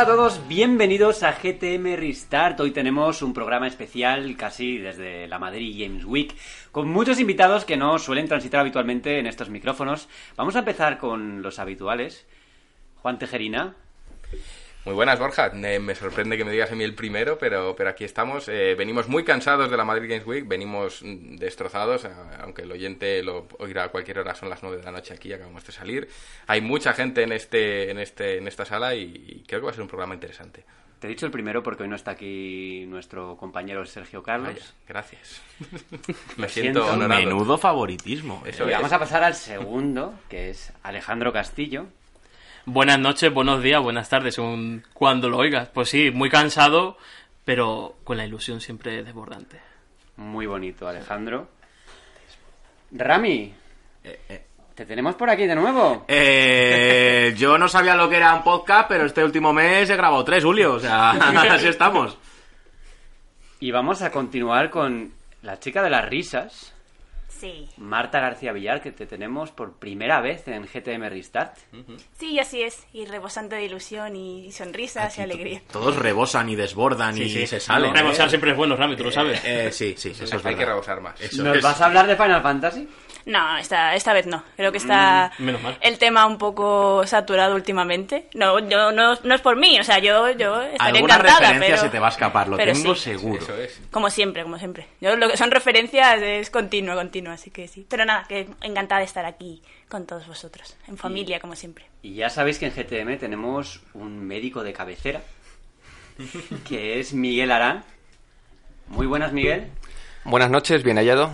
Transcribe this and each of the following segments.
Hola a todos, bienvenidos a GTM Restart. Hoy tenemos un programa especial casi desde la Madrid Games Week con muchos invitados que no suelen transitar habitualmente en estos micrófonos. Vamos a empezar con los habituales. Juan Tejerina, Muy buenas, Borja. Me, me sorprende que me digas a mí el primero, pero, pero aquí estamos. Eh, venimos muy cansados de la Madrid Games Week, venimos mm, destrozados, aunque el oyente lo oirá a cualquier hora, son las 9 de la noche aquí, acabamos de salir. Hay mucha gente en, este, en, este, en esta sala y, y creo que va a ser un programa interesante. te he dicho el primero porque hoy no está aquí nuestro compañero Sergio Carlos. Vaya, gracias. Me siento. honorado. Menudo favoritismo. Eso Y vamos a pasar al segundo, que es Alejandro Castillo. Buenas noches, buenos días, buenas tardes, según cuando lo oigas. Pues sí, muy cansado, pero con la ilusión siempre desbordante. Muy bonito, Alejandro. Rami, Eh, te tenemos por aquí de nuevo. eh, yo no sabía lo que era un podcast, pero este último mes he grabado tres, Julio. O sea, así estamos. Y vamos a continuar con la chica de las risas, Sí, Marta García Villar, que te tenemos por primera vez en GTM Restart. sí, así es. Y rebosante de ilusión y sonrisas y alegría. Todos rebosan y desbordan y se salen. Rebosar siempre es bueno, Rami, tú lo sabes. Eh, sí, sí, eso es Hay que rebosar más. Eso ¿Nos es. vas a hablar de Final Fantasy? No, esta, esta vez no. Creo que está Mm, menos mal. el tema un poco saturado últimamente. No, yo, no, no es por mí, o sea, yo, yo estaría Alguna encantada, referencia pero... se te va a escapar, lo pero tengo sí. seguro. Eso es. Como siempre, como siempre. Yo lo que son referencias es continua, continua, así que sí. Pero nada, que encantada de estar aquí con todos vosotros, en familia, como siempre. Y ya sabéis que en GTM tenemos un médico de cabecera, que es Miguel Arán. Muy buenas, Miguel. Buenas noches, bien hallado.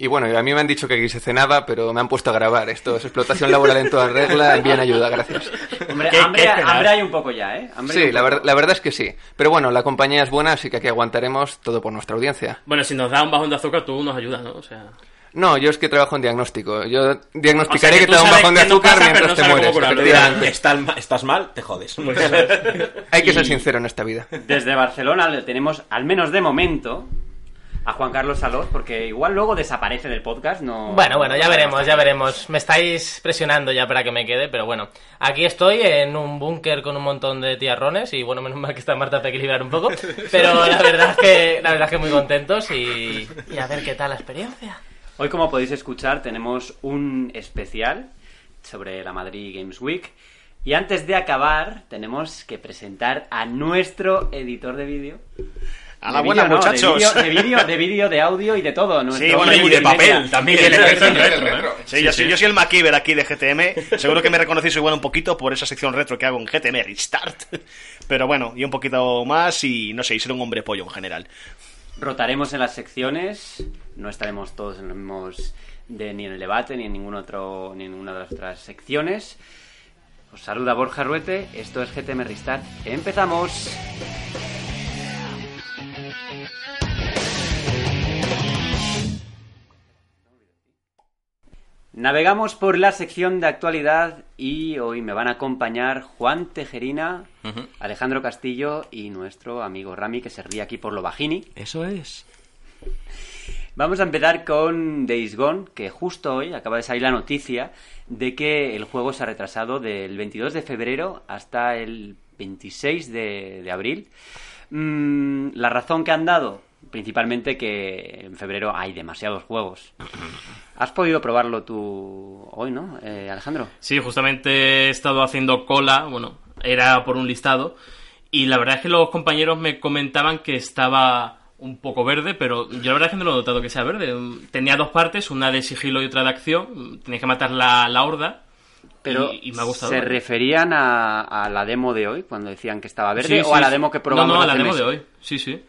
Y bueno, a mí me han dicho que aquí se cenaba, pero me han puesto a grabar. Esto es explotación laboral en toda regla, bien ayuda, gracias. Hombre, ¿Qué- hambre, qué hambre hay un poco ya, ¿eh? Hambre Sí, la, ver- la verdad es que sí. Pero bueno, la compañía es buena, así que aquí aguantaremos todo por nuestra audiencia. Bueno, si nos da un bajón de azúcar, tú nos ayudas, ¿no? O sea, No, yo es que trabajo en diagnóstico. Yo O diagnosticaré sea, que te da un bajón de azúcar pasa, mientras no te mueres. curarlo. Estás, ma- estás mal, te jodes. Hay que ser sincero en esta vida. Desde Barcelona le tenemos, al menos de momento, a Juan Carlos Salós, porque igual luego desaparece del podcast, no... Bueno, bueno, ya veremos, ya veremos. Me estáis presionando ya para que me quede, pero bueno. Aquí estoy en un búnker con un montón de tiarrones y bueno, menos mal que está Marta para equilibrar un poco. Pero la verdad es que, la verdad es que muy contentos y, y a ver qué tal la experiencia. Hoy, como podéis escuchar, tenemos un especial sobre la Madrid Games Week. Y antes de acabar, tenemos que presentar a nuestro editor de vídeo. A la De buena, no, muchachos. De vídeo, de vídeo, de, de audio y de todo. nuestro Sí, bueno, y de papel también. Sí, yo, Soy, yo soy el MacGyver aquí de GTM. Seguro que me reconocéis igual un poquito por esa sección retro que hago en GTM Restart. Pero bueno, y un poquito más y no sé, y ser un hombre pollo en general. Rotaremos en las secciones, no estaremos todos en los mismos de, ni en el debate ni en ningún otro ni en ninguna de las otras secciones. Os saluda Borja Ruete, esto es GTM Restart. Empezamos. Navegamos por la sección de actualidad y hoy me van a acompañar Juan Tejerina, Alejandro Castillo y nuestro amigo Rami que se ríe aquí por lo bajini. Eso es. Vamos a empezar con Days Gone, que justo hoy acaba de salir la noticia de que el juego se ha retrasado del 22 de febrero hasta el 26 de, de abril. Mm, la razón que han dado, principalmente que en febrero hay demasiados juegos. ¿Has podido probarlo tú hoy, no, eh, Alejandro? sí, justamente he estado haciendo cola, bueno, era por un listado, y la verdad es que los compañeros me comentaban que estaba un poco verde, pero yo la verdad es que no lo he notado que sea verde. Tenía dos partes, una de sigilo y otra de acción, tenías que matar la, la horda, Pero y, y me ha gustado. ¿se referían a, a la demo de hoy, cuando decían que estaba verde, Sí, o a la demo que probamos No, no, a la demo de hoy, sí, sí.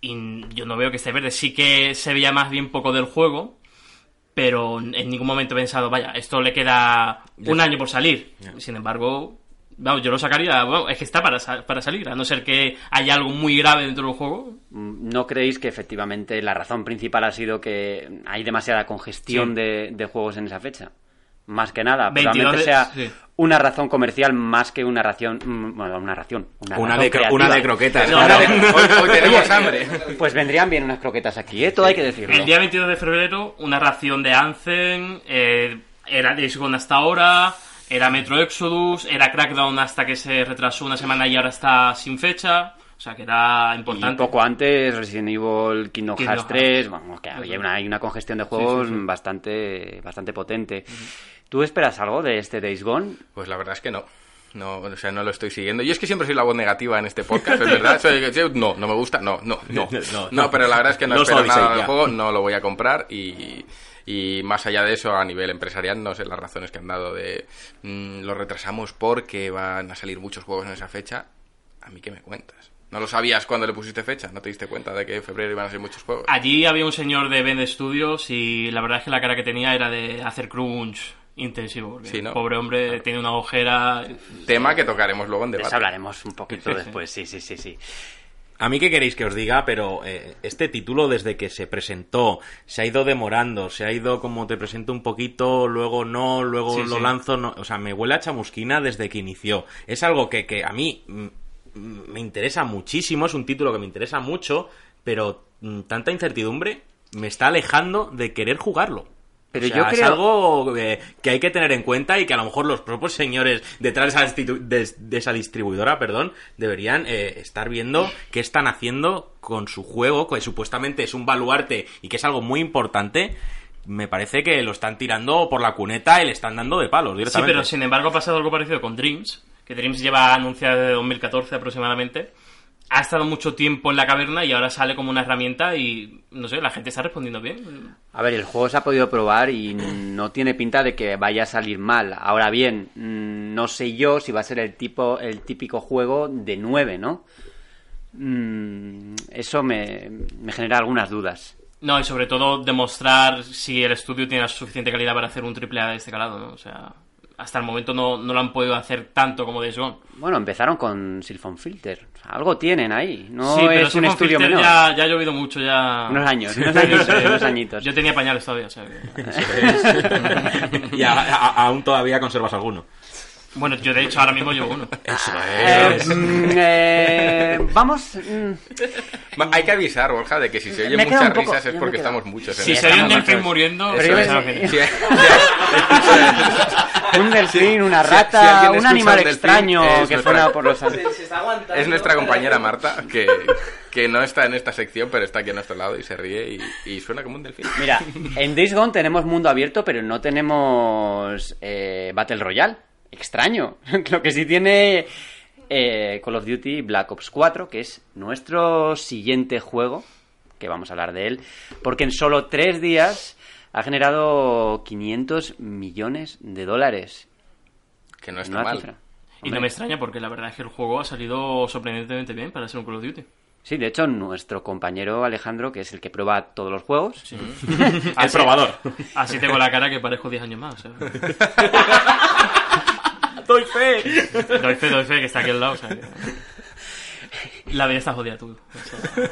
Y yo no veo que esté verde. Sí que se veía más bien poco del juego, pero en ningún momento he pensado, vaya, esto le queda un año por salir. Sin embargo, vamos, yo lo sacaría, bueno, es que está para, para salir, a no ser que haya algo muy grave dentro del juego. Mm, ¿No creéis que efectivamente la razón principal ha sido que hay demasiada congestión Sí. de, de juegos en esa fecha? Más que nada, 22 probablemente de- sea sí. una razón comercial más que una ración. mm, Bueno, una ración. Una, Una razón de, una de croquetas. No, claro. no, Hoy, hoy tenemos hambre. Pues vendrían bien unas croquetas aquí, ¿eh? Todo hay que decirlo. El día 22 de febrero, una ración de Anthem, eh, era Days Gone hasta ahora, Era Metro Exodus, era Crackdown hasta que se retrasó una semana y ahora está sin fecha. O sea que era Y importante. poco antes Resident Evil, Kingdom, Kingdom Hearts 3, Hearts. vamos, que había una, hay una congestión de juegos sí, sí. bastante bastante potente. ¿Tú esperas algo de este Days Gone? Pues la verdad es que no. No, o sea, no lo estoy siguiendo. Yo es que siempre soy la voz negativa en este podcast, es verdad. Soy- soy- no, no me gusta, no, no, no. No, pero la verdad es que no, No espero nada del ya. juego, no lo voy a comprar y, y más allá de eso, a nivel empresarial, no sé las razones que han dado de mm, lo retrasamos porque van a salir muchos juegos en esa fecha. A mí, ¿qué me cuentas? ¿No lo sabías cuando le pusiste fecha? ¿No te diste cuenta de que en febrero iban a salir muchos juegos? Allí había un señor de Bend Studios y la verdad es que la cara que tenía era de hacer crunch intensivo. porque Sí, ¿no? el Pobre hombre tiene una ojera. Tema que tocaremos luego en debate. hablaremos un poquito Sí, sí. después, sí, sí, sí, sí. A mí qué queréis que os diga, pero eh, este título desde que se presentó se ha ido demorando, se ha ido como te presento un poquito, luego no, luego Sí, lo sí. lanzo, no, o sea, me huele a chamusquina desde que inició. Es algo que, que a mí mm, mm, me interesa muchísimo, es un título que me interesa mucho, pero mm, tanta incertidumbre me está alejando de querer jugarlo. Pero O sea, yo es creo- algo eh, que hay que tener en cuenta y que a lo mejor los propios señores detrás de esa, distribuidora perdón, deberían eh, estar viendo qué están haciendo con su juego, que supuestamente es un baluarte y que es algo muy importante. Me parece que lo están tirando por la cuneta y le están dando de palos Sí, directamente. pero sin embargo ha pasado algo parecido con Dreams, que Dreams lleva anunciada desde 2014 aproximadamente. Ha estado mucho tiempo en la caverna y ahora sale como una herramienta y, no sé, la gente está respondiendo bien. A ver, el juego se ha podido probar y no tiene pinta de que vaya a salir mal. Ahora bien, mm, no sé yo si va a ser el tipo, el típico juego de 9, ¿no? Mm, eso me, me genera algunas dudas. No, y sobre todo demostrar si el estudio tiene la suficiente calidad para hacer un triple A de este calado, ¿no? O sea, hasta el momento no, no lo han podido hacer tanto como Days Gone. Bueno, empezaron con Sylphon Filter. O sea, algo tienen ahí. No sí, pero es un Siphon estudio Filter menor. Ya, ya ha llovido mucho, ya... Unos años, unos añitos, Sí. unos añitos. Yo tenía pañales todavía, o sea que- y a- a- aún todavía conservas alguno. Bueno, yo de hecho ahora mismo llevo uno. Eso Eh, mm, eh, vamos. mm, Hay que avisar, Borja, de que si se oyen muchas poco- risas es porque estamos muchos. en Si se oye un delfín muchos. muriendo, Sí, sí, un delfín, una Si- si rata, un animal un extraño es que nuestra- fuera por los. Es nuestra compañera Marta, que, que no está en esta sección, pero está aquí a nuestro lado y se ríe y, y suena como un delfín. Mira, en Days Gone tenemos mundo abierto, pero no tenemos eh, Battle Royale. Extraño. Lo que sí tiene eh, Call of Duty Black Ops 4, que es nuestro siguiente juego, que vamos a hablar de él, porque en solo tres días ha generado 500 millones de dólares. Que no está Una mal. cifra. Y no me extraña porque la verdad es que el juego ha salido sorprendentemente bien para ser un Call of Duty. Sí, de hecho, nuestro compañero Alejandro, que es el que prueba todos los juegos, El probador. Así tengo la cara que parezco 10 años más. sea. ¡Doy fe! Doy fe, doy fe, que está aquí al lado. o sea, que- La vida está jodida, tú. O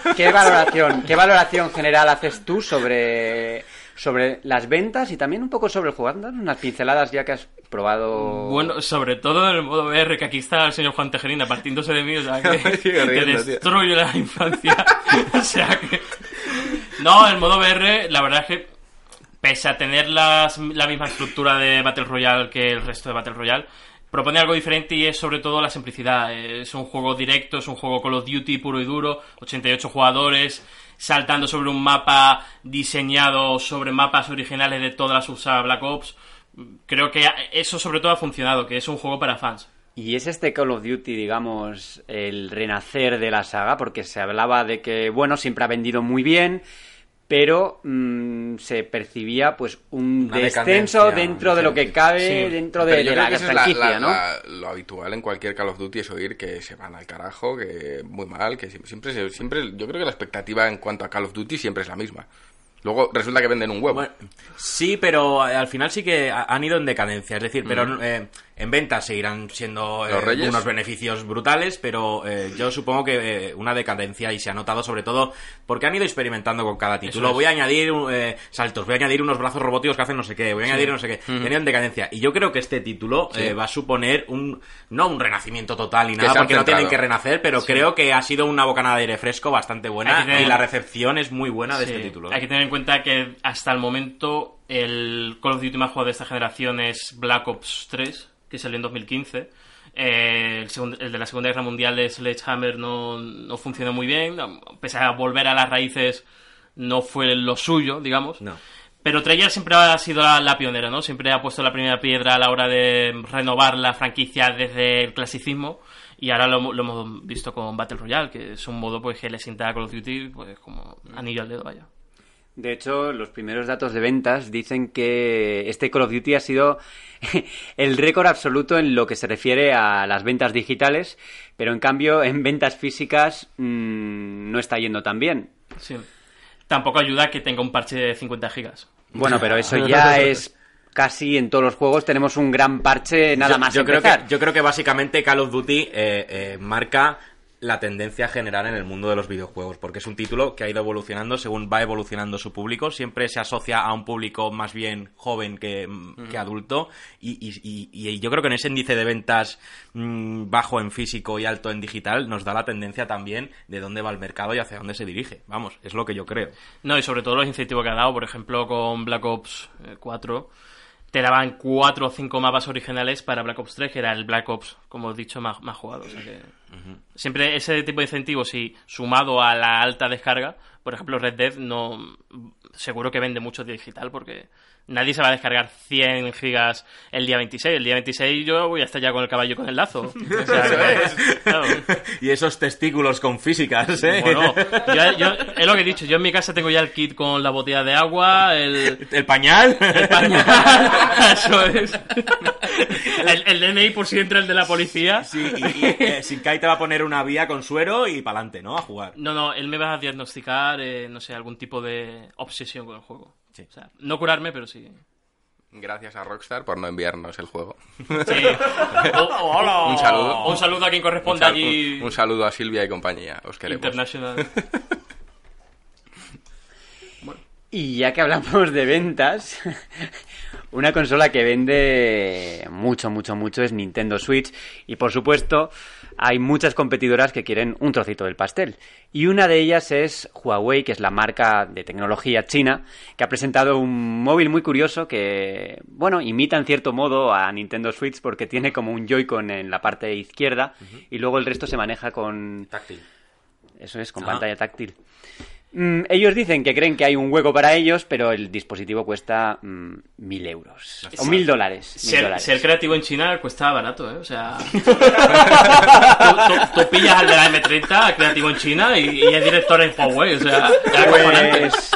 sea, ¿Qué valoración, ¿Qué valoración general haces tú sobre, sobre las ventas y también un poco sobre el juego? Danos unas pinceladas ya que has probado. Bueno, sobre todo en el modo VR, que aquí está el señor Juan Tejerina partiéndose de mí, o sea, que, que destruye la infancia. o sea que... No, el modo VR, la verdad es que, pese a tener las- la misma estructura de Battle Royale que el resto de Battle Royale, propone algo diferente y es sobre todo la simplicidad. Es un juego directo, es un juego Call of Duty puro y duro, 88 jugadores, saltando sobre un mapa diseñado sobre mapas originales de toda la subsaga Black Ops. Creo que eso sobre todo ha funcionado, que es un juego para fans. ¿Y es este Call of Duty, digamos, el renacer de la saga? Porque se hablaba de que, bueno, siempre ha vendido muy bien, pero mm, se percibía pues un Una descenso dentro de lo que cabe Sí. dentro de, de la franquicia, la- ¿no? la- lo habitual en cualquier Call of Duty es oír que se van al carajo, que muy mal, que siempre, siempre, se- siempre, yo creo que la expectativa en cuanto a Call of Duty siempre es la misma. Luego resulta que venden un huevo. Bueno, sí, pero al final sí que ha- han ido en decadencia. Es decir, pero eh, en ventas seguirán siendo eh, unos beneficios brutales, pero eh, yo supongo que eh, una decadencia y se ha notado sobre todo porque han ido experimentando con cada título. es. Voy a añadir eh, saltos, voy a añadir unos brazos robóticos que hacen no sé qué, voy a añadir no sé qué. Ido en decadencia. Y yo creo que este título eh, va a suponer un no un renacimiento total ni Que nada, porque no tienen que renacer, pero creo que ha sido una bocanada de aire fresco bastante buena tener- y la recepción es muy buena de este título. Hay que tener en cuenta que hasta el momento El Call of Duty más jugado de esta generación es Black Ops 3, que salió en 2015. Eh, el, de la Segunda Guerra Mundial de Sledgehammer no, no funcionó muy bien. Pese a volver a las raíces, no fue lo suyo, digamos. No. Pero Treyarch siempre ha sido la, la pionera, ¿no? Siempre ha puesto la primera piedra a la hora de renovar la franquicia desde el clasicismo. Y ahora lo, lo hemos visto con Battle Royale, que es un modo pues que le sienta a Call of Duty pues como anillo al dedo, vaya. De hecho, los primeros datos de ventas dicen que este Call of Duty ha sido el récord absoluto en lo que se refiere a las ventas digitales, pero en cambio en ventas físicas mm, no está yendo tan bien. Sí. Tampoco ayuda que tenga un parche de 50 gigas. Bueno, pero eso ya es casi en todos los juegos tenemos un gran parche nada yo, más yo creo que yo creo que básicamente Call of Duty eh, eh, marca la tendencia general en el mundo de los videojuegos, porque es un título que ha ido evolucionando según va evolucionando su público. Siempre se asocia a un público más bien joven que, que adulto, y, y- y- y yo creo que en ese índice de ventas mm, bajo en físico y alto en digital nos da la tendencia también de dónde va el mercado y hacia dónde se dirige. Vamos, es lo que yo creo. No, y sobre todo los incentivos que ha dado, por ejemplo, con Black Ops eh, 4, te daban cuatro o cinco mapas originales para Black Ops 3, que era el Black Ops, como he dicho, más, más jugado. O sea que siempre ese tipo de incentivos, y sumado a la alta descarga, por ejemplo, Red Dead no seguro que vende mucho digital porque nadie se va a descargar 100 gigas el día 26. El día 26 yo voy a estar ya con el caballo con el lazo. O sea, que- claro. y esos testículos con físicas, ¿eh? Bueno, yo, yo- es lo que he dicho. Yo en mi casa tengo ya el kit con la botella de agua, el, ¿El pañal? el pañal. Eso es. El, el DNI por si entra el de la policía. Sí, y, y, eh, Shinkai te va a poner una vía con suero y pa'lante, ¿no? A jugar. No, no, él me va a diagnosticar, eh, no sé, algún tipo de obsesión con el juego. Sí. O sea, no curarme, pero sí. Gracias a Rockstar por no enviarnos el juego. Sí. Oh, hola. Un saludo. Un saludo a quien Un, corresponde sal- allí. un- un saludo a Silvia y compañía. Os queremos. International. Y ya que hablamos de ventas, una consola que vende mucho, mucho, mucho es Nintendo Switch. Y por supuesto, hay muchas competidoras que quieren un trocito del pastel. Y una de ellas es Huawei, que es la marca de tecnología china, que ha presentado un móvil muy curioso que, bueno, imita en cierto modo a Nintendo Switch porque tiene como un Joy-Con en la parte izquierda y luego el resto se maneja con Táctil. eso es, con Ah. pantalla táctil. Mm, ellos dicen que creen que hay un hueco para ellos, pero el dispositivo cuesta mm, mil euros. O mil dólares. Ser, ser creativo en China cuesta barato, ¿eh? O sea. tú, tú- tú pillas al de la M30, creativo en China, y, y es director en Huawei, o sea. Pues,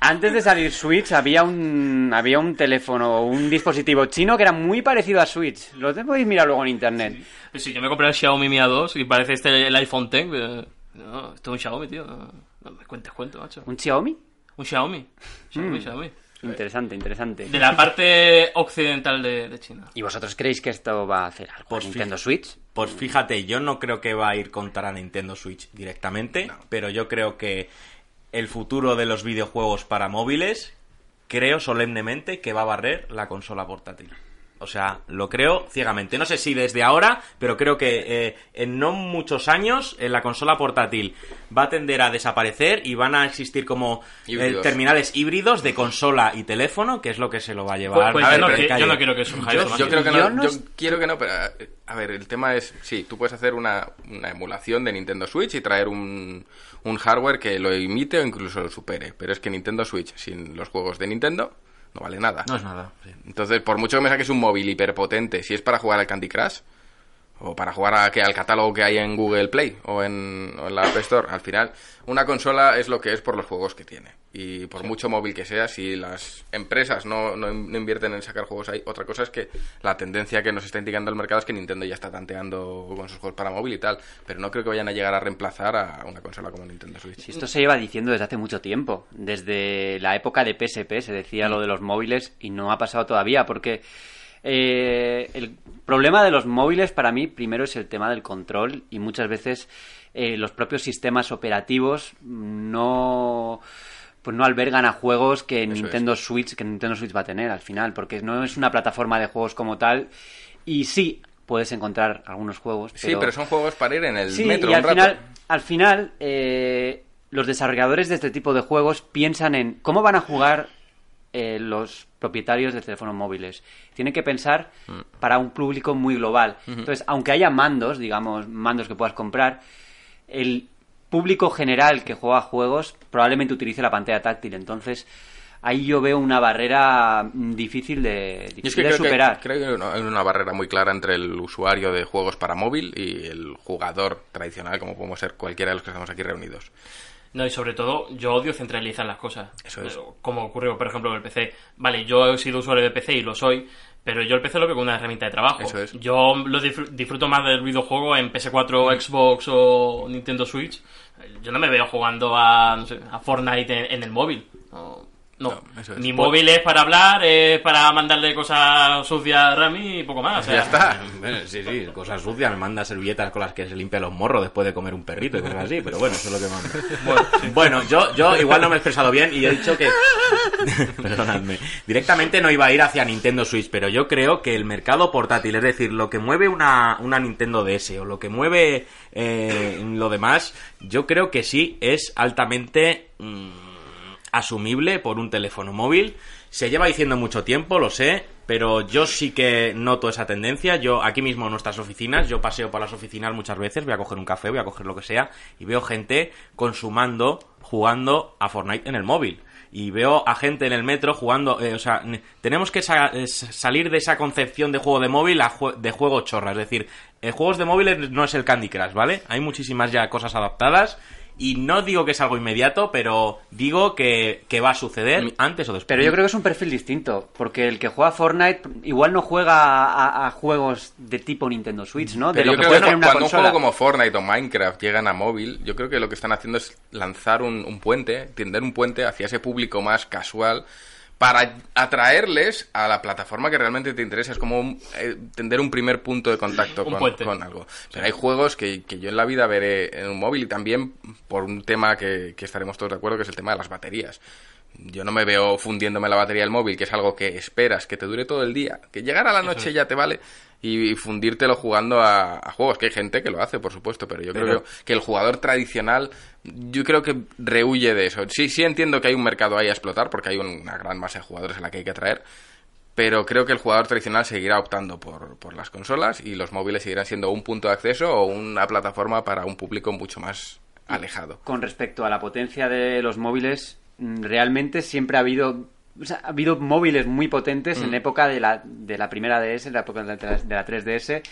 antes de salir Switch había un había un teléfono, un dispositivo chino que era muy parecido a Switch. Lo podéis mirar luego en internet. Pues si yo me compré el Xiaomi Mi A2 y parece este el iPhone X, no, esto es un Xiaomi, tío. No, cuentes cuento, macho. ¿Un Xiaomi? Un Xiaomi. Xiaomi, Mm. Xiaomi. Interesante, interesante. De la parte occidental de, de China. ¿Y vosotros creéis que esto va a hacer algo? Pues Nintendo Switch? Pues fíjate, yo no creo que va a ir contra Nintendo Switch directamente, pero yo creo que el futuro de los videojuegos para móviles, creo solemnemente que va a barrer la consola portátil. O sea, lo creo ciegamente. No sé si desde ahora, pero creo que eh, en no muchos años eh, la consola portátil va a tender a desaparecer y van a existir como eh, terminales híbridos de consola y teléfono, que es lo que se lo va a llevar. Pues, pues A yo, no, que- yo quiero que surja Yo, eso. yo creo que Yo no, no yo quiero que no, pero a ver, el tema es, sí, tú puedes hacer una, una emulación de Nintendo Switch y traer un, un hardware que lo imite o incluso lo supere, pero es que Nintendo Switch sin los juegos de Nintendo no vale nada. No es nada. sí. Entonces, por mucho que me saques un móvil hiperpotente, si es para jugar al Candy Crush o para jugar a, que, al catálogo que hay en Google Play o en, o en la App Store, al final, una consola es lo que es por los juegos que tiene. Y por mucho móvil que sea, si las empresas no, no, no invierten en sacar juegos ahí, otra cosa es que la tendencia que nos está indicando el mercado es que Nintendo ya está tanteando con sus juegos para móvil y tal. Pero no creo que vayan a llegar a reemplazar a una consola como Nintendo Switch. Esto se lleva diciendo desde hace mucho tiempo, desde la época de PSP se decía lo de los móviles y no ha pasado todavía porque eh, el problema de los móviles para mí primero es el tema del control y muchas veces eh, los propios sistemas operativos no pues no albergan a juegos que. Nintendo Switch que Nintendo Switch va a tener al final porque no es una plataforma de juegos como tal y sí puedes encontrar algunos juegos Sí, pero son juegos para ir en el Sí, metro y al un rato. final, al final eh, los desarrolladores de este tipo de juegos piensan en cómo van a jugar eh, los propietarios de teléfonos móviles. Tienen que pensar para un público muy global. Entonces, aunque haya mandos, digamos, mandos que puedas comprar, el público general que juega juegos probablemente utilice la pantalla táctil. Entonces, ahí yo veo una barrera mm, difícil de, es difícil que de creo, que superar. creo que hay una barrera muy clara entre el usuario de juegos para móvil y el jugador tradicional, como podemos ser cualquiera de los que estamos aquí reunidos. No, y sobre todo, yo odio centralizar las cosas. Eso es. Como ocurrió, por ejemplo, con el PC. Vale, yo he sido usuario de PC y lo soy, pero yo el PC lo veo como una herramienta de trabajo. Eso es. Yo lo disfr- disfruto más del videojuego en PS4, Xbox o Nintendo Switch. Yo no me veo jugando a, no sé, a Fortnite en, en el móvil. No, no. No, eso es. Mi móvil es para hablar, es para mandarle cosas sucias a Rami y poco más. o sea, ya está. Bueno, sí, sí, cosas sucias, me manda servilletas con las que se limpia los morros después de comer un perrito y cosas así, pero bueno, eso es lo que manda. Bueno, yo, yo igual no me he expresado bien y he dicho que... Perdonadme. Directamente no iba a ir hacia Nintendo Switch, pero yo creo que el mercado portátil, es decir, lo que mueve una, una Nintendo DS o lo que mueve eh, lo demás, yo creo que sí es altamente... mm, asumible por un teléfono móvil. Se lleva diciendo mucho tiempo, lo sé, pero yo sí que noto esa tendencia. Yo aquí mismo en nuestras oficinas, yo paseo por las oficinas muchas veces, voy a coger un café, voy a coger lo que sea, y veo gente consumando, jugando a Fortnite en el móvil. Y veo a gente en el metro jugando, eh, o sea, ne- tenemos que eh, salir de esa concepción de juego de móvil a de juego chorra. Es decir, eh, juegos de móviles no es el Candy Crush, ¿vale? Hay muchísimas ya cosas adaptadas y no digo que es algo inmediato, pero digo que, que va a suceder antes o después. Pero yo creo que es un perfil distinto, porque el que juega Fortnite igual no juega a, a juegos de tipo Nintendo Switch, ¿no? De Pero lo yo que creo puede que tener una cuando un juego como Fortnite o Minecraft llegan a móvil, yo creo que lo que están haciendo es lanzar un, un puente, tender un puente hacia ese público más casual para atraerles a la plataforma que realmente te interesa. Es como un- eh, tender un primer punto de contacto con algo. Pero hay juegos que, que yo en la vida veré en un móvil y también por un tema que, que estaremos todos de acuerdo, que es el tema de las baterías. Yo no me veo fundiéndome la batería del móvil, que es algo que esperas, que te dure todo el día. Que llegar a la noche ya te vale y, fundírtelo jugando a, a juegos. Que hay gente que lo hace, por supuesto, pero yo Pero- creo que el jugador tradicional, yo creo que rehuye de eso. Sí, sí entiendo que hay un mercado ahí a explotar, porque hay una gran masa de jugadores a la que hay que atraer. Pero creo que el jugador tradicional seguirá optando por, por las consolas y los móviles seguirán siendo un punto de acceso o una plataforma para un público mucho más alejado. Con respecto a la potencia de los móviles, mm, realmente siempre ha habido o sea, ha habido móviles muy potentes Mm. en la época de la, de la primera DS, en la época de la, de la 3DS.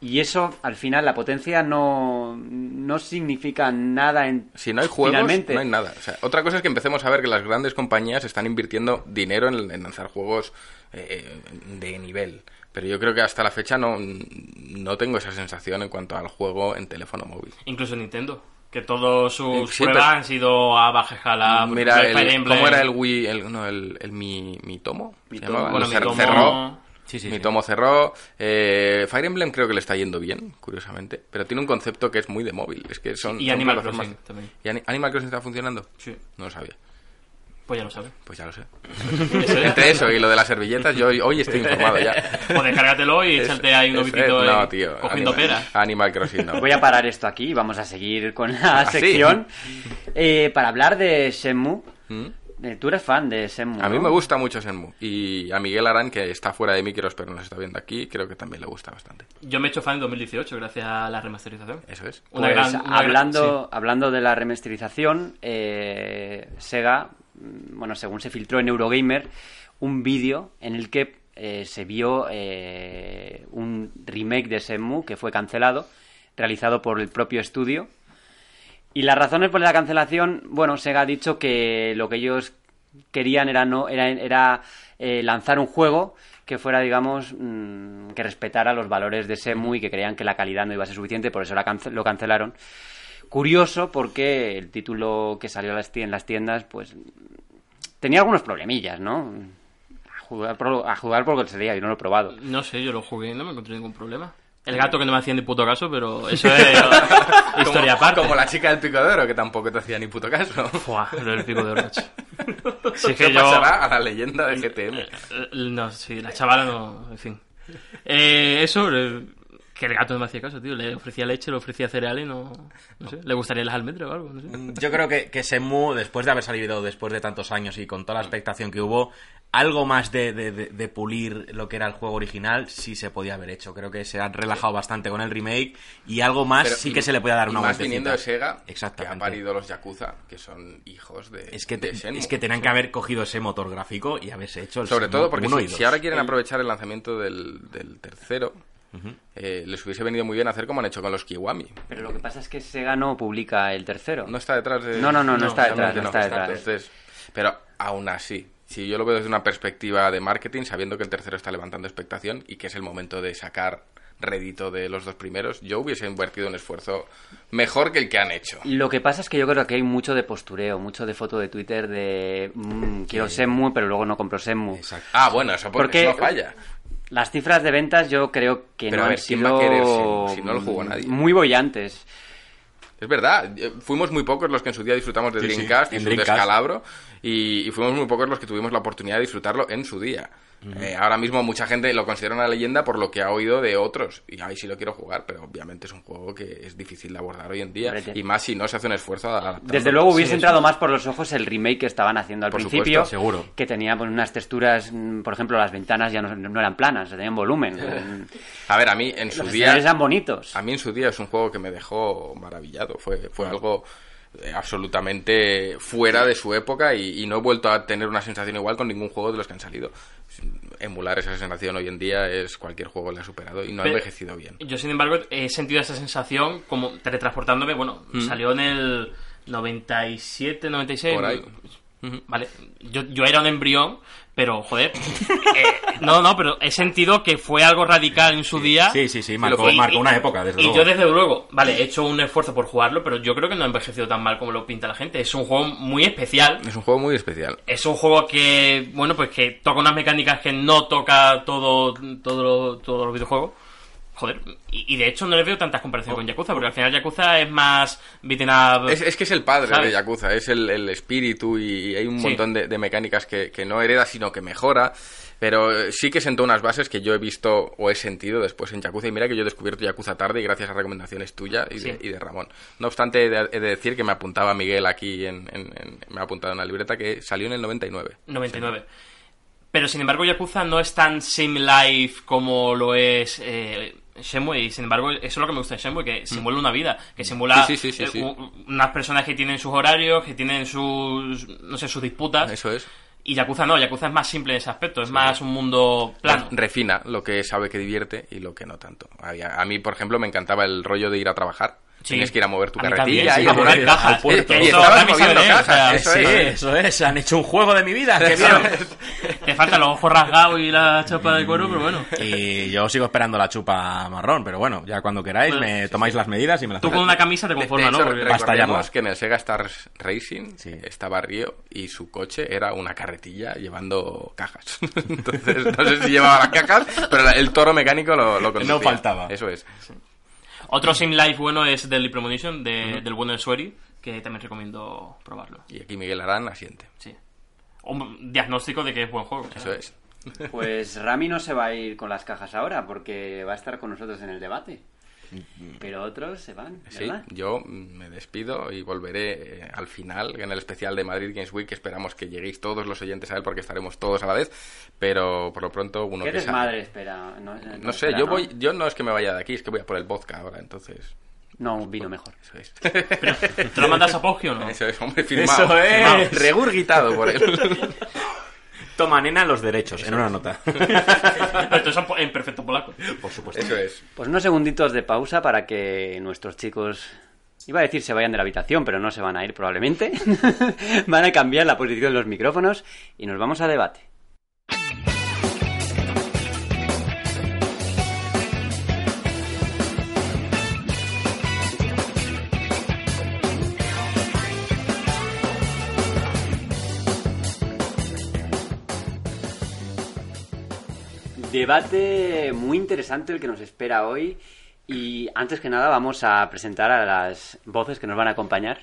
Y eso, al final, la potencia no, no significa nada en. Si no hay juegos, finalmente. no hay nada. O sea, otra cosa es que empecemos a ver que las grandes compañías están invirtiendo dinero en, en lanzar juegos eh, de nivel. Pero yo creo que hasta la fecha no, no tengo esa sensación en cuanto al juego en teléfono móvil. Incluso Nintendo. Que todas sus Sí, pruebas pero- han sido a baja escala. Mira, ejemplo, el-. ¿cómo era el Wii? El, no, el, el Mi, Mi Tomo. ¿se Tomo. Bueno, Mi Tomo- Cerró. Sí, sí, Mi. Tomo cerró. Eh, Fire Emblem creo que le está yendo bien, curiosamente. Pero tiene un concepto que es muy de móvil. Es que son, Y son Animal Crossing también. ¿Y Ani- Animal Crossing está funcionando? Sí, No lo sabía. Pues ya lo sabes. Pues ya lo sé. Eso es. Entre eso y lo de las servilletas, yo hoy, estoy informado ya. O descárgatelo y échate ahí un es- no, tío, cogiendo Animal, peras. Animal Crossing, no. Voy a parar esto aquí y vamos a seguir con la ¿Ah, sí? sección. Eh, para hablar de Shenmue. ¿Mm? Eh, Tú eres fan de Shenmue. A mí ¿no? me gusta mucho Shenmue. Y a Miguel Arán, que está fuera de micros pero nos está viendo aquí, creo que también le gusta bastante. Yo me he hecho fan en 2018 gracias a la remasterización. Eso es. Una Pues, gran- una gran- hablando, hablando de la remasterización, eh, Sega, bueno, según se filtró en Eurogamer, un vídeo en el que eh, se vio eh, un remake de Shenmue que fue cancelado, realizado por el propio estudio. Y las razones por la cancelación, bueno, Sega ha dicho que lo que ellos querían era no era, eh, lanzar un juego que fuera, digamos, mm, que respetara los valores de Semu y que creían que la calidad no iba a ser suficiente, por eso lo cancelaron. Curioso porque el título que salió a las ti- en las tiendas, pues tenía algunos problemillas, ¿no? A jugar por, a jugar por lo que sería, yo no lo he probado. No sé, yo lo jugué y no me encontré ningún problema. El gato que no me hacía ni puto caso, pero eso es historia aparte. Como la chica del pico de oro, que tampoco te hacía ni puto caso. Fua, lo del pico de oro, macho. Si es ¿Qué que yo... pasará a la leyenda de GTM? Eh, No, sí, la chavala no, en fin. Eh, eso, eh, que el gato no me hacía caso, tío. Le ofrecía leche, le ofrecía cereales y no... No sé, le gustaría las almendras o algo, no sé. Yo creo que, que Shenmue, después de haber salido después de tantos años y con toda la expectación que hubo, algo más de, de- de- de pulir lo que era el juego original sí se podía haber hecho. Creo que se han relajado bastante con el remake y algo más Pero- sí y- que se le puede dar y una más vueltecita. viniendo de Sega, que ha Exactamente. parido los Yakuza, que son hijos de Es que, te- es que tenían que haber cogido ese motor gráfico y haberse hecho el Sobre todo porque si, y si ahora quieren aprovechar el lanzamiento del, del tercero, eh, les hubiese venido muy bien hacer como han hecho con los Kiwami. Pero lo que pasa es que Sega no publica el tercero. No está detrás de... No, no, no, no está detrás, realmente no está detrás. Entonces, pero aún así, si yo lo veo desde una perspectiva de marketing, sabiendo que el tercero está levantando expectación y que es el momento de sacar rédito de los dos primeros, yo hubiese invertido un esfuerzo mejor que el que han hecho. Lo que pasa es que yo creo que hay mucho de postureo, mucho de foto de Twitter de mm, quiero Shenmue, pero luego no compro Shenmue. Exacto. Ah, bueno, eso porque, Porque- eso no falla. Las cifras de ventas yo creo que Pero no a han ver, ¿quién va a sido querer si no lo jugó nadie? muy bollantes. Es verdad, eh, fuimos muy pocos los que en su día disfrutamos de Sí, sí, Dreamcast y en su Dreamcast. descalabro y, y fuimos muy pocos los que tuvimos la oportunidad de disfrutarlo en su día. Eh, ahora mismo mucha gente lo considera una leyenda por lo que ha oído de otros y ahí sí lo quiero jugar, pero obviamente es un juego que es difícil de abordar hoy en día Hombre, y más si no se hace un esfuerzo a adaptarlo. Desde luego hubiese entrado más por los ojos el remake que estaban haciendo al Por principio, supuesto, seguro. que tenía pues, unas texturas, mm, por ejemplo, las ventanas ya no, no eran planas, tenían volumen. A ver, a mí en su Los día eran bonitos. A mí en su día es un juego que me dejó maravillado. Fue, fue algo absolutamente fuera de su época y, y no he vuelto a tener una sensación igual con ningún juego de los que han salido. Emular esa sensación hoy en día es cualquier juego le ha superado y no ha envejecido bien. Yo, sin embargo, he sentido esa sensación como teletransportándome. Bueno, salió en el 97, 96. Por ahí. Vale, yo, yo era un embrión, pero joder. eh, no, no, pero he sentido que fue algo radical en su día. Sí, sí, sí, marcó, marcó una época, desde Y luego. yo desde luego, vale, he hecho un esfuerzo por jugarlo, pero yo creo que no ha envejecido tan mal como lo pinta la gente. Es un juego muy especial. Es un juego muy especial. Es un juego que, bueno, pues que toca unas mecánicas que no toca todo, todo, todos los videojuegos. Joder, y, y de hecho no le veo tantas comparaciones con Yakuza, porque al final Yakuza es más beaten up. Es, es que es el padre ¿Sabes? de Yakuza, es el, el espíritu y hay un Sí. montón de, de mecánicas que, que no hereda, sino que mejora. Pero eh, sí que sentó unas bases que yo he visto o he sentido después en Yakuza. Y mira que yo he descubierto Yakuza tarde y gracias a recomendaciones tuyas y, de, Sí. y de Ramón. No obstante, he de, he de decir que me apuntaba Miguel aquí, en, en- en- me ha apuntado en la libreta, que salió en el 99. 99. Pero sin embargo, Yakuza no es tan sim life como lo es eh, Shenmue. Y sin embargo, eso es lo que me gusta de Shenmue, que simula una vida. Que simula Mm. Sí, sí, sí, sí, eh, unas personas que tienen sus horarios, que tienen sus, no sé, sus disputas. Eso es. Y Yakuza no, Yakuza es más simple en ese aspecto. Es más un mundo plano. Re- Refina lo que sabe que divierte y lo que no tanto. A mí, por ejemplo, me encantaba el rollo de ir a trabajar. Sí. Tienes que ir a mover tu A carretilla también, sí, y a mover cajas. al puerto. Que Y eso estabas moviendo ¿eh? O cajas. sea, eso Sí, es. eso es, han hecho un juego de mi vida, qué bien. Te faltan los ojos rasgados y la chapa de cuero, pero bueno. Y yo sigo esperando la chupa marrón, pero bueno, ya cuando queráis Bueno, me tomáis las medidas y me las Tú con una camisa te conformas, ¿no? Recordemos que en el Sega Stars Racing Sí. estaba Río y su coche era una carretilla llevando cajas. Entonces, no sé si llevaba las cajas, pero el toro mecánico lo, lo conducía. No faltaba. Eso es. Otro sim life bueno es Deadly Premonition, de, del bueno de Sueri, que también recomiendo probarlo. Y aquí Miguel Arán asiente. Sí. Un diagnóstico de que es buen juego. Eso es. Pues Rami no se va a ir con las cajas ahora porque va a estar con nosotros en el debate. Pero otros se van, Sí, ¿verdad? yo mm, me despido y volveré eh, al final, en el especial de Madrid Games Week, que esperamos que lleguéis todos los oyentes a él porque estaremos todos a la vez, pero por lo pronto uno ¿Qué que sale. espera? No, No sé, yo voy, yo no es que me vaya de aquí, es que voy a por el vodka ahora, entonces, No, un vino mejor. eso es. ¿Te lo mandas a Pogi o no? Eso es, hombre, firmado. Eso es. firmado, regurgitado por él. Toma nena los derechos, en una nota. Pero esto es en po- en perfecto polaco. Por supuesto. Eso es. Pues unos segunditos de pausa para que nuestros chicos... Iba a decir se vayan de la habitación, pero no se van a ir probablemente. van a cambiar la posición de los micrófonos y nos vamos a debate. Debate muy interesante el que nos espera hoy y antes que nada vamos a presentar a las voces que nos van a acompañar.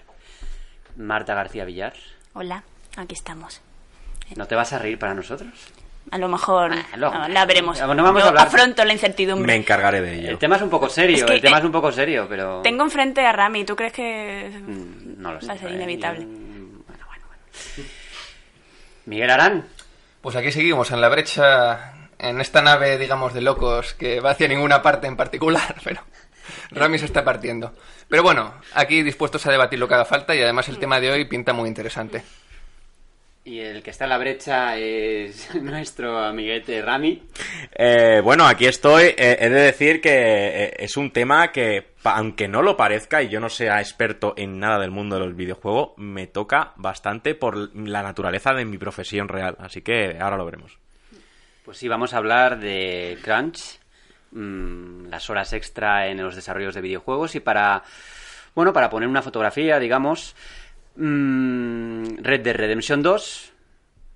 Marta García Villar, Hola, aquí estamos. ¿no te vas a reír para nosotros? A lo mejor Ah, luego. no, la veremos. No vamos a hablar- afronto la incertidumbre. Me encargaré de ello. El tema es un poco serio, Es que, el tema eh, es un poco serio, pero... Tengo enfrente a Rami, ¿tú crees que Mm, No lo sé. va a ser eh, inevitable? mm, Bueno, bueno, bueno. Miguel Arán, Pues aquí seguimos, en la brecha, en esta nave, digamos, de locos que va hacia ninguna parte en particular, pero Rami se está partiendo. Pero bueno, aquí dispuestos a debatir lo que haga falta y además el tema de hoy pinta muy interesante. y el que está en la brecha es nuestro amiguete Rami. Eh, bueno, aquí estoy. Eh, he de decir que eh, es un tema que, aunque no lo parezca y yo no sea experto en nada del mundo de los videojuegos, me toca bastante por la naturaleza de mi profesión real. Así que ahora lo veremos. Pues sí, vamos a hablar de crunch, mm, las horas extra en los desarrollos de videojuegos y para, bueno, para poner una fotografía, digamos, mm, Red Dead Redemption 2.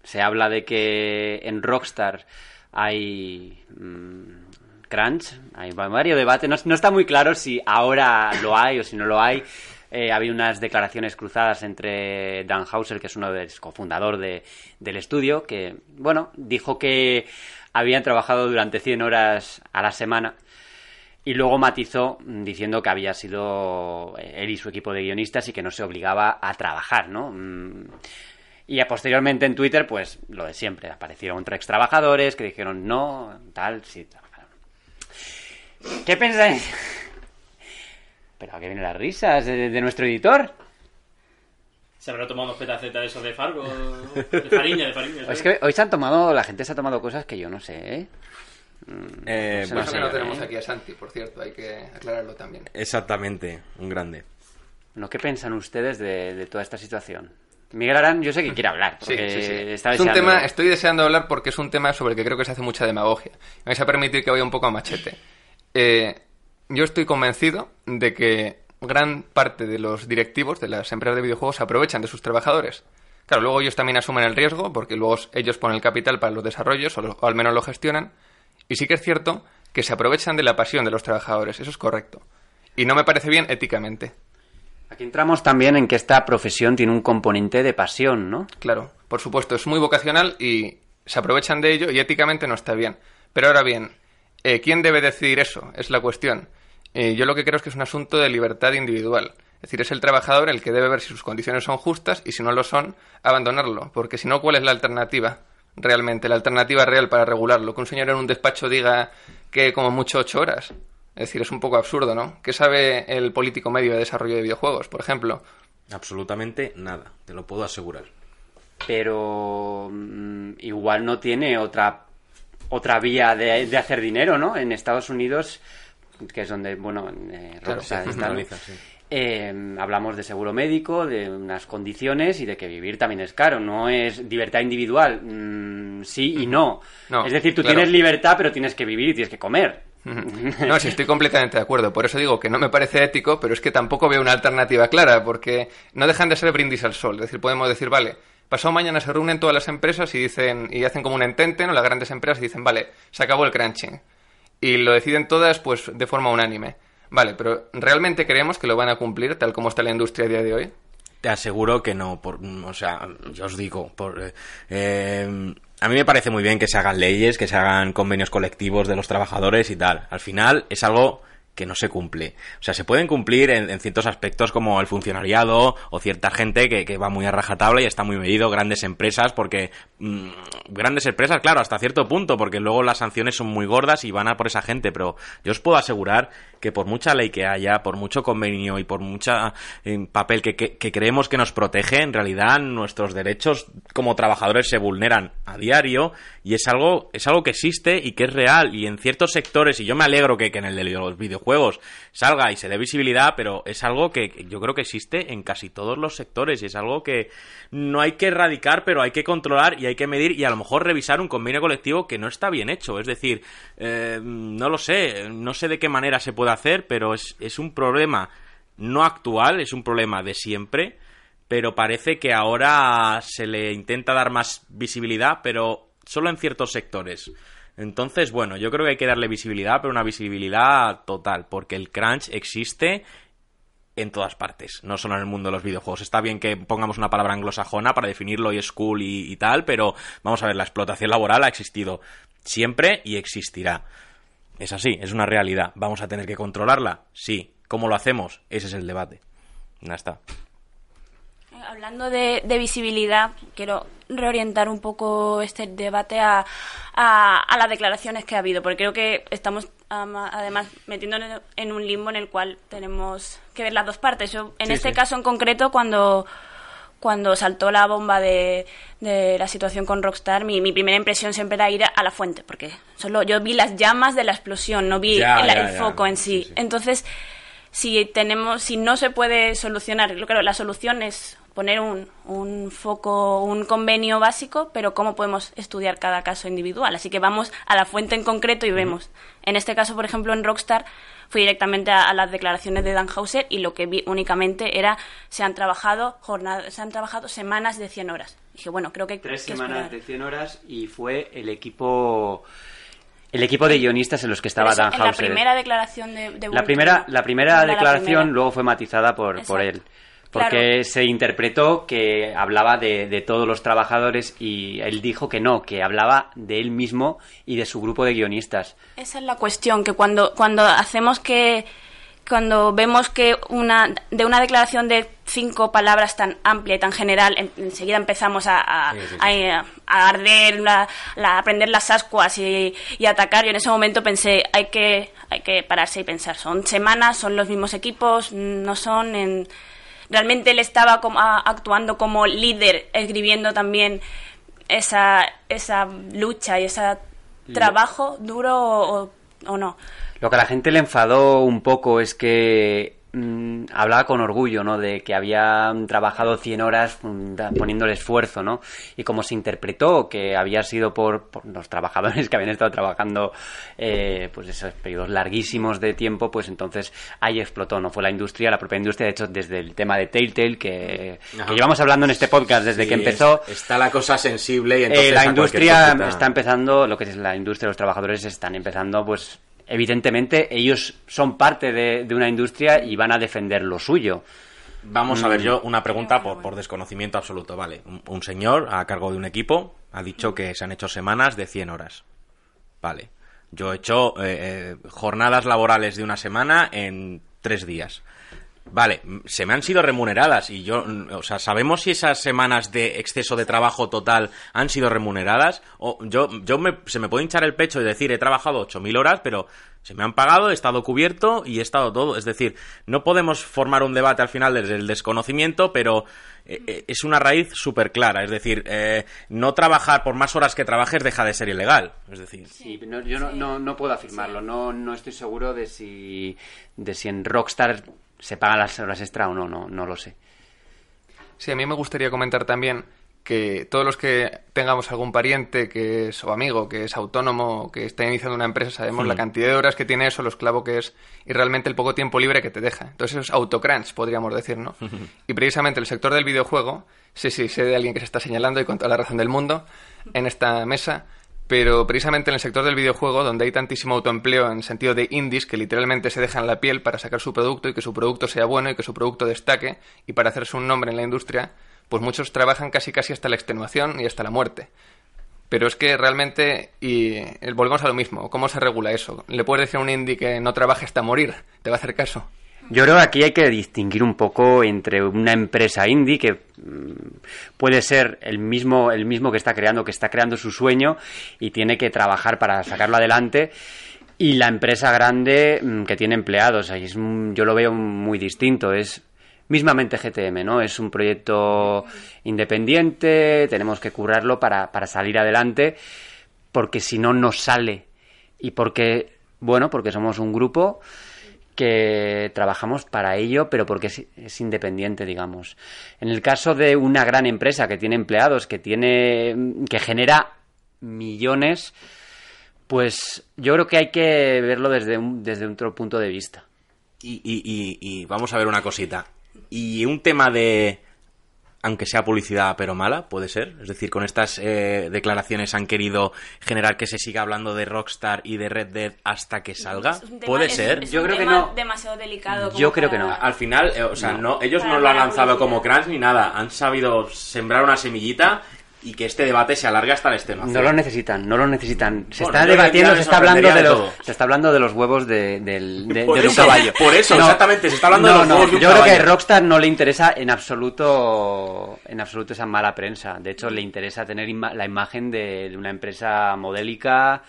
Se habla de que en Rockstar hay mm, crunch, hay varios debates. No está muy claro si ahora lo hay o si no lo hay. Eh, había unas declaraciones cruzadas entre Dan Hauser, que es uno de los cofundador de, del estudio, que, bueno, dijo que habían trabajado durante 100 horas a la semana y luego matizó mm, diciendo que había sido él y su equipo de guionistas y que no se obligaba a trabajar, ¿no? Mm, Y a posteriormente en Twitter, pues lo de siempre, aparecieron tres trabajadores que dijeron no, tal, sí, trabajaron. ¿Qué pensáis? Pero a qué vienen las risas de, de nuestro editor. Se habrá tomado unos petacetas de esos de Fargo. De Fariña, de Fariña. Es que hoy se han tomado, la gente se ha tomado cosas que yo no sé, ¿eh? Eh, Pues Por bueno, eso sé, no ¿eh? tenemos aquí a Santi, por cierto, hay que aclararlo también. exactamente, un grande. Bueno, ¿Qué piensan ustedes de, de toda esta situación? Miguel Arán, yo sé que quiere hablar. Sí, porque sí, sí. está Es un deseando- tema, estoy deseando hablar porque es un tema sobre el que creo que se hace mucha demagogia. Me vais a permitir que vaya un poco a machete. Eh, yo estoy convencido de que gran parte de los directivos de las empresas de videojuegos se aprovechan de sus trabajadores. Claro, luego ellos también asumen el riesgo porque luego ellos ponen el capital para los desarrollos o, lo- o al menos lo gestionan. Y sí que es cierto que se aprovechan de la pasión de los trabajadores, eso es correcto. Y no me parece bien éticamente. Aquí entramos también en que esta profesión tiene un componente de pasión, ¿no? Claro, por supuesto, es muy vocacional y se aprovechan de ello y éticamente no está bien. Pero ahora bien, eh, ¿quién debe decidir eso? Es la cuestión. Eh, yo lo que creo es que es un asunto de libertad individual. Es decir, es el trabajador el que debe ver si sus condiciones son justas y si no lo son, abandonarlo. Porque si no, ¿cuál es la alternativa? Realmente, la alternativa real para regularlo. Que un señor en un despacho diga que como mucho ocho horas. Es decir, es un poco absurdo, ¿no? ¿Qué sabe el político medio de desarrollo de videojuegos, por ejemplo? Absolutamente nada, te lo puedo asegurar. Pero mm, igual no tiene otra otra vía de, de hacer dinero, ¿no? En Estados Unidos, que es donde, bueno, eh, Claro, sí, está, ¿no? sí. Eh, hablamos de seguro médico, de unas condiciones y de que vivir también es caro. No es libertad individual, mm, sí y no. No, es decir, tú claro. tienes libertad, pero tienes que vivir y tienes que comer. No, sí, estoy completamente de acuerdo. Por eso digo que no me parece ético, pero es que tampoco veo una alternativa clara, porque no dejan de ser brindis al sol. Es decir, podemos decir, vale, pasado mañana se reúnen todas las empresas y dicen y hacen como un entente, ¿no? Las grandes empresas y dicen, vale, se acabó el crunching. Y lo deciden todas, pues, de forma unánime. Vale, pero ¿realmente creemos que lo van a cumplir tal como está la industria a día de hoy? Te aseguro que no, por, o sea, yo os digo, por, eh, eh, a mí me parece muy bien que se hagan leyes, que se hagan convenios colectivos de los trabajadores y tal. Al final es algo que no se cumple. O sea, se pueden cumplir en, en ciertos aspectos como el funcionariado o cierta gente que, que va muy a rajatabla y está muy medido, grandes empresas, porque mm, grandes empresas, claro, hasta cierto punto, porque luego las sanciones son muy gordas y van a por esa gente, pero yo os puedo asegurar que por mucha ley que haya, por mucho convenio y por mucha eh, papel que, creemos que nos protege, en realidad nuestros derechos como trabajadores se vulneran a diario y es algo, es algo que existe y que es real y en ciertos sectores, y yo me alegro que, que en el de los videojuegos salga y se dé visibilidad, pero es algo que que yo creo que existe en casi todos los sectores y es algo que no hay que erradicar, pero hay que controlar y hay que medir y a lo mejor revisar un convenio colectivo que no está bien hecho. Es decir, eh, no lo sé, no sé de qué manera se puede hacer, pero es, es un problema no actual, es un problema de siempre, pero parece que ahora se le intenta dar más visibilidad, pero solo en ciertos sectores. Entonces, bueno, yo creo que hay que darle visibilidad, pero una visibilidad total, porque el crunch existe en todas partes, no solo en el mundo de los videojuegos. Está bien que pongamos una palabra anglosajona para definirlo y school y, y tal, pero vamos a ver, la explotación laboral ha existido siempre y existirá. Es así, es una realidad. ¿Vamos a tener que controlarla? Sí. ¿Cómo lo hacemos? Ese es el debate. Ya está. Hablando de, de visibilidad, quiero reorientar un poco este debate a, a- a las declaraciones que ha habido, porque creo que estamos además metiéndonos en un limbo en el cual tenemos que ver las dos partes. Yo, en Sí, este sí. caso en concreto, cuando cuando saltó la bomba de, de la situación con Rockstar, mi, mi primera impresión siempre era ir a, la fuente, porque solo yo vi las llamas de la explosión, no vi Ya, el, ya, el ya. foco en sí. Sí, sí. Entonces, si tenemos, si no se puede solucionar, yo creo que la solución es poner un, un foco, un convenio básico, pero cómo podemos estudiar cada caso individual. Así que vamos a la fuente en concreto y vemos. En este caso, por ejemplo, en Rockstar fui directamente a, a las declaraciones de Dan Hauser y lo que vi únicamente era se han trabajado jornadas, se han trabajado semanas de 100 horas. Dije, bueno, creo que Tres que semanas de 100 horas y fue el equipo el equipo de guionistas en los que estaba Dan en la Hauser. primera declaración de, de La primera, ¿no? la primera Era la declaración primera. luego fue matizada por, por él. Porque Claro. se interpretó que hablaba de, de todos los trabajadores y él dijo que no, que hablaba de él mismo y de su grupo de guionistas. Esa es la cuestión, que cuando, cuando hacemos que, cuando vemos que una, de una declaración de cinco palabras tan amplia y tan general, en- enseguida empezamos a, a, a- a arder, la, la- a prender las ascuas y, y atacar. Yo en ese momento pensé, hay que, hay que pararse y pensar, son semanas, son los mismos equipos, no son en... Realmente él estaba como, a- actuando como líder, escribiendo también esa, esa lucha y ese trabajo duro o, o- o no. Lo que a la gente le enfadó un poco es que mm, hablaba con orgullo, ¿no? De que habían trabajado 100 horas mm, poniendo el esfuerzo, ¿no? Y como se interpretó que había sido por, por los trabajadores que habían estado trabajando, eh, pues esos periodos larguísimos de tiempo, pues entonces ahí explotó, ¿no? Fue la industria, la propia industria, de hecho, desde el tema de Telltale, que, que llevamos hablando en este podcast desde Sí, que empezó. es- está la cosa sensible y Eh, entonces la industria está empezando, lo que es la industria, los trabajadores están empezando, pues evidentemente ellos son parte de, de una industria y van a defender lo suyo. Vamos a ver, Mm. yo una pregunta por, por desconocimiento absoluto, vale. Un, un señor a cargo de un equipo ha dicho que se han hecho semanas de 100 horas. Vale. Yo he hecho eh, eh, jornadas laborales de una semana en tres días. Vale, se me han sido remuneradas y yo, o sea, ¿sabemos si esas semanas de exceso de trabajo total han sido remuneradas? O yo, yo me, se me puede hinchar el pecho y decir, he trabajado 8.000 horas, pero se me han pagado, he estado cubierto y he estado todo. Es decir, no podemos formar un debate al final desde el desconocimiento, pero eh, eh, es una raíz súper clara. Es decir, eh, no trabajar por más horas que trabajes deja de ser ilegal. Es decir, Sí, no- yo no, no, no puedo afirmarlo, no, no estoy seguro de si, de si en Rockstar se pagan las horas extra o no, no, no lo sé. Sí, a mí me gustaría comentar también que todos los que tengamos algún pariente que es o amigo que es autónomo que está iniciando una empresa sabemos la cantidad de horas que tiene eso, lo esclavo que es y realmente el poco tiempo libre que te deja. Entonces eso es autocrunch, podríamos decir, ¿no? y precisamente el sector del videojuego, sí, sí, sé de alguien que se está señalando y con toda la razón del mundo en esta mesa, pero precisamente en el sector del videojuego, donde hay tantísimo autoempleo en sentido de indies que literalmente se dejan la piel para sacar su producto y que su producto sea bueno y que su producto destaque y para hacerse un nombre en la industria, pues muchos trabajan casi casi hasta la extenuación y hasta la muerte. Pero es que realmente, y eh, volvemos a lo mismo, ¿cómo se regula eso? ¿Le puedes decir a un indie que no trabaje hasta morir? ¿Te va a hacer caso? Yo creo que aquí hay que distinguir un poco entre una empresa indie que mm, puede ser el mismo, el mismo que está creando, que está creando su sueño y tiene que trabajar para sacarlo adelante, y la empresa grande mm, que tiene empleados. Ahí es, yo lo veo muy distinto. Es mismamente GTM, ¿no? Es un proyecto independiente, tenemos que currarlo para, para salir adelante, porque si no, no sale. Y porque, bueno, porque somos un grupo que trabajamos para ello, pero porque es, independiente, digamos. En el caso de una gran empresa que tiene empleados, que tiene, que genera millones, pues yo creo que hay que verlo desde un, desde otro punto de vista. Y- y- y vamos a ver una cosita. Y un tema de aunque sea publicidad pero mala, puede ser. Es decir, con estas eh, declaraciones han querido generar que se siga hablando de Rockstar y de Red Dead hasta que salga. Es un tema- Puede es- ser. es Yo un creo que no. demasiado delicado. como Yo creo que no. Al final, eh, o sea, no, ellos no lo han la lanzado publicidad. como crunch ni nada. Han sabido sembrar una semillita y que este debate se alargue hasta el extenuación. No lo necesitan, no lo necesitan. Se Bueno, está debatiendo, se está hablando de los, todo. se está hablando de los huevos de, del, de, Por de un eso, caballo. por eso, exactamente, se está hablando de los no, huevos de un Yo creo que a. Rockstar no le interesa en absoluto, en absoluto esa mala prensa. De hecho, le interesa tener ima- la imagen de, de una empresa modélica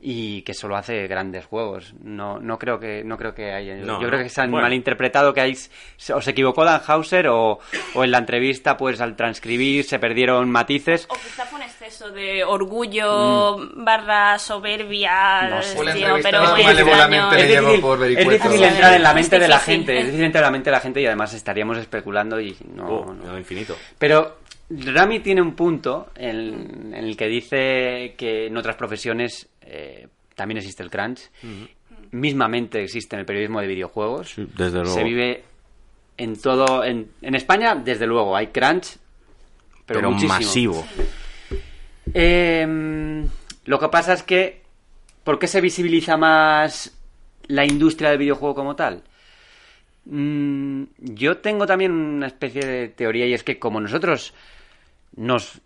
y que solo hace grandes juegos. No, no creo que, no creo que haya. No, yo creo que se han bueno. malinterpretado que hay, o se equivocó Dan Hauser o, o en la entrevista, pues al transcribir se perdieron matices. O quizá fue un exceso de orgullo barra soberbia. No sé. Tío, pero le Es llevo difícil, por es difícil entrar en la Es mente de la difícil. gente, es difícil entrar en la mente de la gente y además estaríamos especulando y no, Oh, no. infinito. Pero Rami tiene un punto en, en el que dice que en otras profesiones eh, también existe el crunch. Mismamente existe en el periodismo de videojuegos. Sí, desde luego. Se vive en todo. En, en España, desde luego, hay crunch, pero, masivo. Eh, lo que pasa es que, ¿por qué se visibiliza más la industria del videojuego como tal? Mm, yo tengo también una especie de teoría y es que como nosotros nos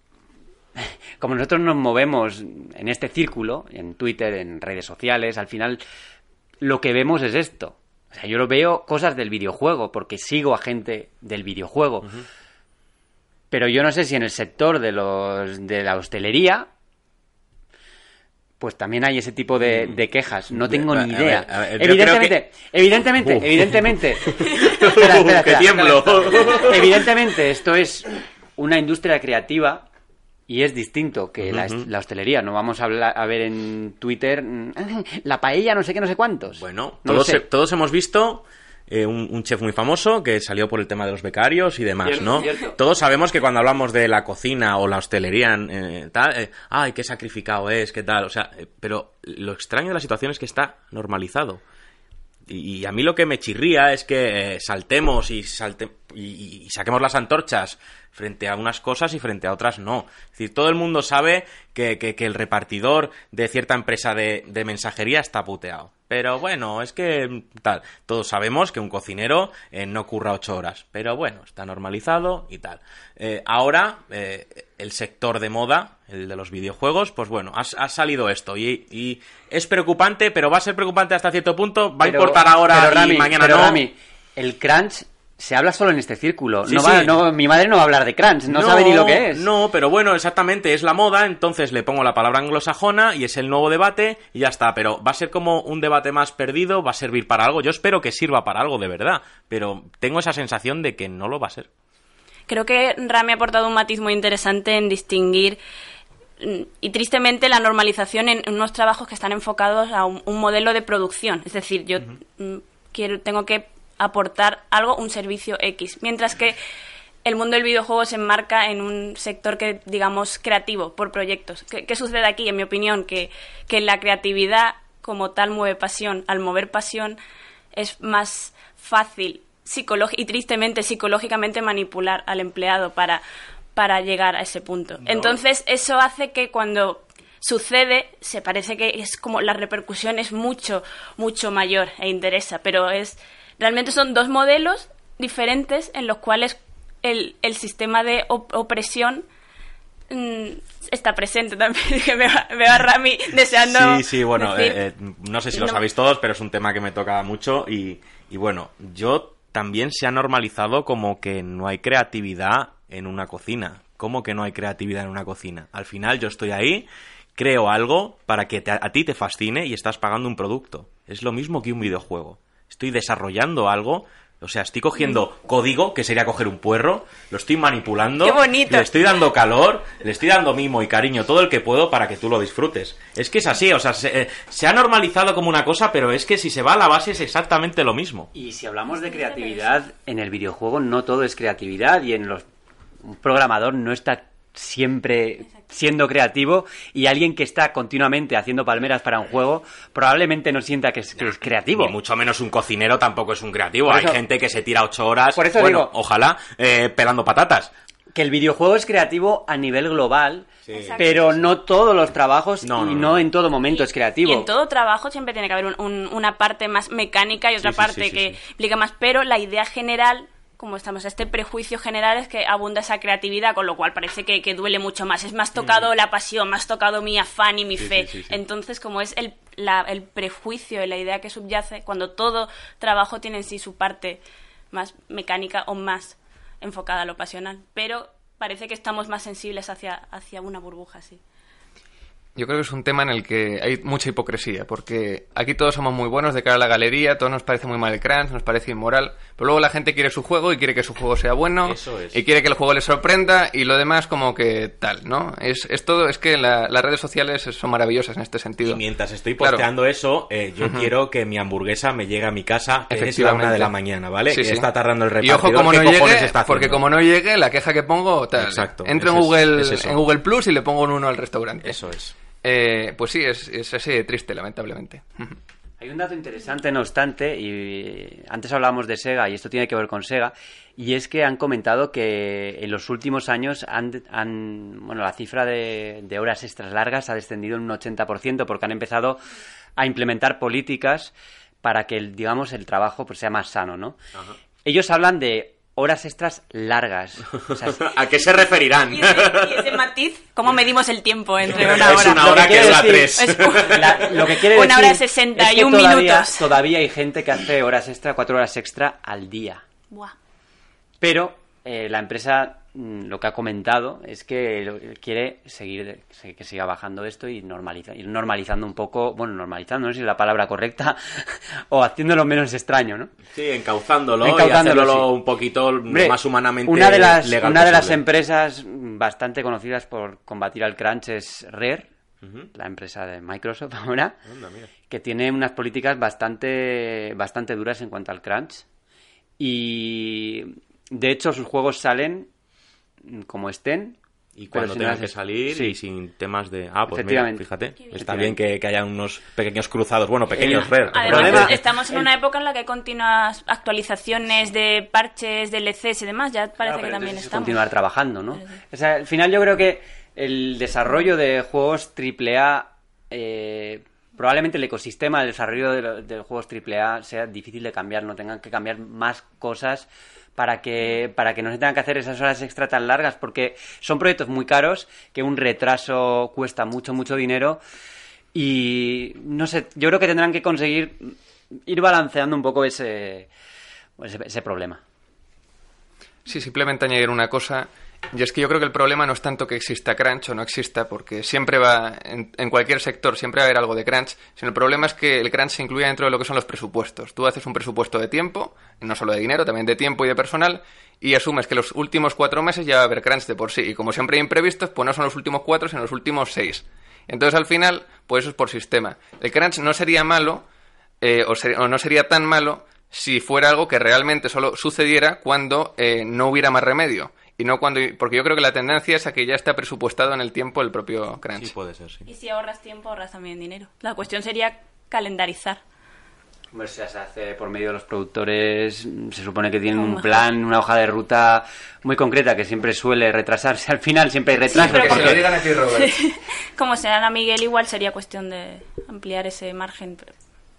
como nosotros nos movemos en este círculo, en Twitter, en redes sociales, al final lo que vemos es esto. O sea, yo lo veo cosas del videojuego, porque sigo a gente del videojuego. Pero yo no sé si en el sector de los de la hostelería pues también hay ese tipo de, de quejas. No tengo ni idea. a ver, yo evidentemente, evidentemente, evidentemente. Espera, espera, ¡Que espera. tiemblo! Evidentemente, esto es una industria creativa y es distinto que la, hostelería. No vamos a, hablar, a ver en Twitter mm, la paella, no sé qué, no sé cuántos. Bueno, No todos, sé. todos hemos visto eh, un, un chef muy famoso que salió por el tema de los becarios y demás, Cierto, ¿no? cierto. Todos sabemos que cuando hablamos de la cocina o la hostelería, eh, tal, eh, ay, qué sacrificado es, qué tal, o sea, pero lo extraño de la situación es que está normalizado. Y, y a mí lo que me chirría es que saltemos y, salte, y, y saquemos las antorchas frente a unas cosas y frente a otras no. Es decir, todo el mundo sabe que, que- que el repartidor de cierta empresa de, de mensajería está puteado. Pero bueno, es que mm, tal. Todos sabemos que un cocinero eh, no curra ocho horas. Pero bueno, está normalizado y tal. Eh, ahora, eh, el sector de moda, el de los videojuegos, pues bueno, ha, ha salido esto. Y, y es preocupante, pero va a ser preocupante hasta cierto punto. Va a importar ahora pero, y Rami, mañana pero, no. Rami, el crunch se habla solo en este círculo. Sí, no va- sí. no- mi madre no va a hablar de crunch, no, sabe ni lo que es. No, pero bueno, exactamente, es la moda, entonces le pongo la palabra anglosajona y es el nuevo debate y ya está. Pero va a ser como un debate más perdido, va a servir para algo. Yo espero que sirva para algo de verdad, pero tengo esa sensación de que no lo va a ser. Creo que Rami ha aportado un matiz muy interesante en distinguir mm, y tristemente la normalización en, unos trabajos que están enfocados a un, un modelo de producción. Es decir, yo mm, quiero, tengo que aportar algo, un servicio X. Mientras que el mundo del videojuego se enmarca en un sector que, digamos, creativo, por proyectos. ¿Qué, qué sucede aquí, en mi opinión? Que, que la creatividad como tal mueve pasión. Al mover pasión es más fácil y tristemente psicológicamente manipular al empleado para, para llegar a ese punto. Entonces, eso hace que cuando sucede, se parece que es como la repercusión es mucho, mucho mayor e interesa, pero es realmente son dos modelos diferentes en los cuales el, el sistema de op- opresión mm, está presente también. Que veo, veo a Rami deseando. Sí, sí, bueno, decir- eh, eh, no sé si lo No. sabéis todos, pero es un tema que me toca mucho y, y bueno, yo también se ha normalizado como que no hay creatividad en una cocina. ¿Cómo que no hay creatividad en una cocina? Al final yo estoy ahí, creo algo para que te- a ti te fascine y estás pagando un producto. Es lo mismo que un videojuego. Estoy desarrollando algo, o sea, estoy cogiendo código, que sería coger un puerro, lo estoy manipulando, Qué bonito. le estoy dando calor, le estoy dando mimo y cariño, todo el que puedo para que tú lo disfrutes. Es que es así, o sea, se, eh, se ha normalizado como una cosa, pero es que si se va a la base es exactamente lo mismo. Y si hablamos de creatividad, en el videojuego no todo es creatividad y en los un programador no está siempre siendo creativo y alguien que está continuamente haciendo palmeras para un juego probablemente no sienta que es, que es creativo. Ni mucho menos un cocinero tampoco es un creativo. Por Hay eso- gente que se tira ocho horas, Por eso bueno, digo- ojalá, eh, pelando patatas. que el videojuego es creativo a nivel global, pero no todos los trabajos No, no, y no. no en todo momento es creativo. Y en todo trabajo siempre tiene que haber un- un- una parte más mecánica y otra Sí, sí, parte sí, sí, que sí. implica más, pero la idea general, como estamos, este prejuicio general es que abunda esa creatividad, con lo cual parece que, que duele mucho más. Es más tocado la pasión, más tocado mi afán y mi fe. Mm. sí, sí, sí. Entonces, como es el, la- el prejuicio y la idea que subyace, cuando todo trabajo tiene en sí su parte más mecánica o más enfocada a lo pasional. Pero parece que estamos más sensibles hacia, hacia una burbuja, sí. Yo creo que es un tema en el que hay mucha hipocresía, porque aquí todos somos muy buenos de cara a la galería, todos nos parece muy mal el crunch, nos parece inmoral, pero luego la gente quiere su juego y quiere que su juego sea bueno, Eso es. y quiere que el juego le sorprenda, y lo demás como que tal, ¿no? Es, es todo, es que la- las redes sociales son maravillosas en este sentido. Y mientras estoy Claro. posteando eso, eh, yo quiero que mi hamburguesa me llegue a mi casa, es la una de la mañana, ¿vale? Sí, que sí. está tardando el Y repartidor. ojo como ¿qué no llegue, porque como no llegue, la queja que pongo, tal. Exacto, Entro en Google, es en Google Plus y le pongo un uno al restaurante. Eso es. Eh, pues sí, es, es así de triste, lamentablemente. Hay un dato interesante, no obstante, y antes hablábamos de Sega, y esto tiene que ver con Sega, y es que han comentado que en los últimos años han, han- bueno, la cifra de, de horas extras largas ha descendido en un 80%, porque han empezado a implementar políticas para que, el, digamos, el trabajo pues, sea más sano, ¿no? Ellos hablan de horas extras largas. O sea, ¿A qué se referirán? Y ese, y ese matiz, ¿cómo medimos el tiempo entre una Es hora? una hora que tres. Es- La- lo que quiere Una decir hora sesenta es y que un todavía, minutos. Todavía hay gente que hace horas extra, cuatro horas extra al día. Buah. Pero eh, la empresa lo que ha comentado es que quiere seguir se- que siga bajando esto y normaliza, ir normalizando un poco, bueno, normalizando, no sé si es la palabra correcta, o haciéndolo menos extraño, ¿no? Sí, encauzándolo, Encauzándolo, y sí. un poquito Hombre, más humanamente una de las legal una de las empresas bastante conocidas por combatir al crunch es Rare la empresa de Microsoft ahora que tiene unas políticas bastante bastante duras en cuanto al crunch y de hecho sus juegos salen como estén Y cuando tengan que salir Sí. y sin temas de... Ah, pues mira, Efectivamente. fíjate. Está bien que, que haya unos pequeños cruzados. Bueno, pequeños, El- Rare. Además, problema- estamos en una época en la que hay continuas actualizaciones de parches, DLCs y demás. Ya parece Claro, que también es estamos. continuar trabajando, ¿no? O sea, al final yo creo que el desarrollo de juegos AAA, eh, probablemente el ecosistema del desarrollo de, de juegos AAA sea difícil de cambiar, no tengan que cambiar más cosas para que para que no se tengan que hacer esas horas extra tan largas, porque son proyectos muy caros, que un retraso cuesta mucho, mucho dinero y no sé, yo creo que tendrán que conseguir ir balanceando un poco ese, ese, ese problema. Sí, simplemente añadir una cosa. Y es que yo creo que el problema no es tanto que exista crunch o no exista, porque siempre va, en, en cualquier sector, siempre va a haber algo de crunch, sino el problema es que el crunch se incluye dentro de lo que son los presupuestos. Tú haces un presupuesto de tiempo, no solo de dinero, también de tiempo y de personal, y asumes que los últimos cuatro meses ya va a haber crunch de por sí. Y como siempre hay imprevistos, pues no son los últimos cuatro, sino los últimos seis. Entonces al final, pues eso es por sistema. El crunch no sería malo, eh, o, ser- o no sería tan malo si fuera algo que realmente solo sucediera cuando eh, no hubiera más remedio. Y no cuando. Porque yo creo que la tendencia es a que ya está presupuestado en el tiempo el propio crunch. Sí, puede ser, sí. Y si ahorras tiempo, ahorras también dinero. La cuestión sería calendarizar. Hombre, se hace por medio de los productores, mm, se supone que tienen un plan, una hoja de ruta muy concreta que siempre suele retrasarse. Al final siempre hay retrasos. pero que porque- se lo digan aquí, Robert. Como será a Miguel, igual sería cuestión de ampliar ese margen. Pero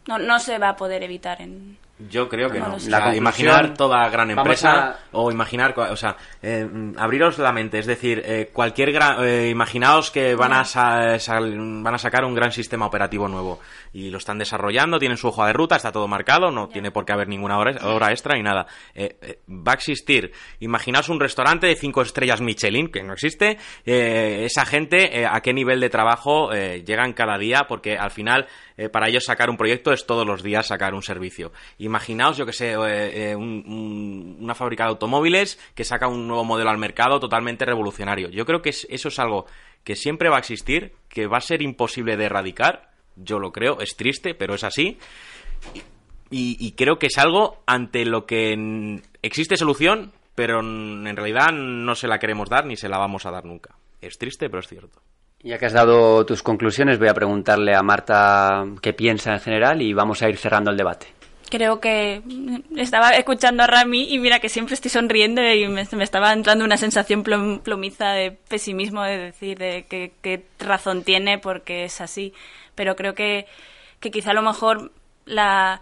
no, no se va a poder evitar en. Yo creo que No. La imaginar toda gran empresa a- o imaginar, o sea, eh, abriros la mente, es decir, eh, cualquier gran, eh, imaginaos que van a, sa- sal- van a sacar un gran sistema operativo nuevo y lo están desarrollando, tienen su hoja de ruta, está todo marcado, no tiene por qué haber ninguna hora, hora extra ni nada. Eh, eh, va a existir, imaginaos un restaurante de cinco estrellas Michelin, que no existe, eh, esa gente, eh, a qué nivel de trabajo eh, llegan cada día, porque al final eh, para ellos sacar un proyecto es todos los días sacar un servicio. Imaginaos, yo que sé, eh, eh, un- un- una fábrica de automóviles que saca un nuevo modelo al mercado totalmente revolucionario. Yo creo que es- eso es algo que siempre va a existir, que va a ser imposible de erradicar. Yo lo creo, es triste, pero es así. Y, creo que es algo ante lo que existe solución, pero en realidad no se la queremos dar ni se la vamos a dar nunca. Es triste, pero es cierto. Ya que has dado tus conclusiones, voy a preguntarle a Marta qué piensa en general y vamos a ir cerrando el debate. creo que estaba escuchando a Rami y mira que siempre estoy sonriendo y me, estaba entrando una sensación plom- plomiza de pesimismo de decir de qué razón tiene porque es así. Pero creo que, que quizá a lo mejor la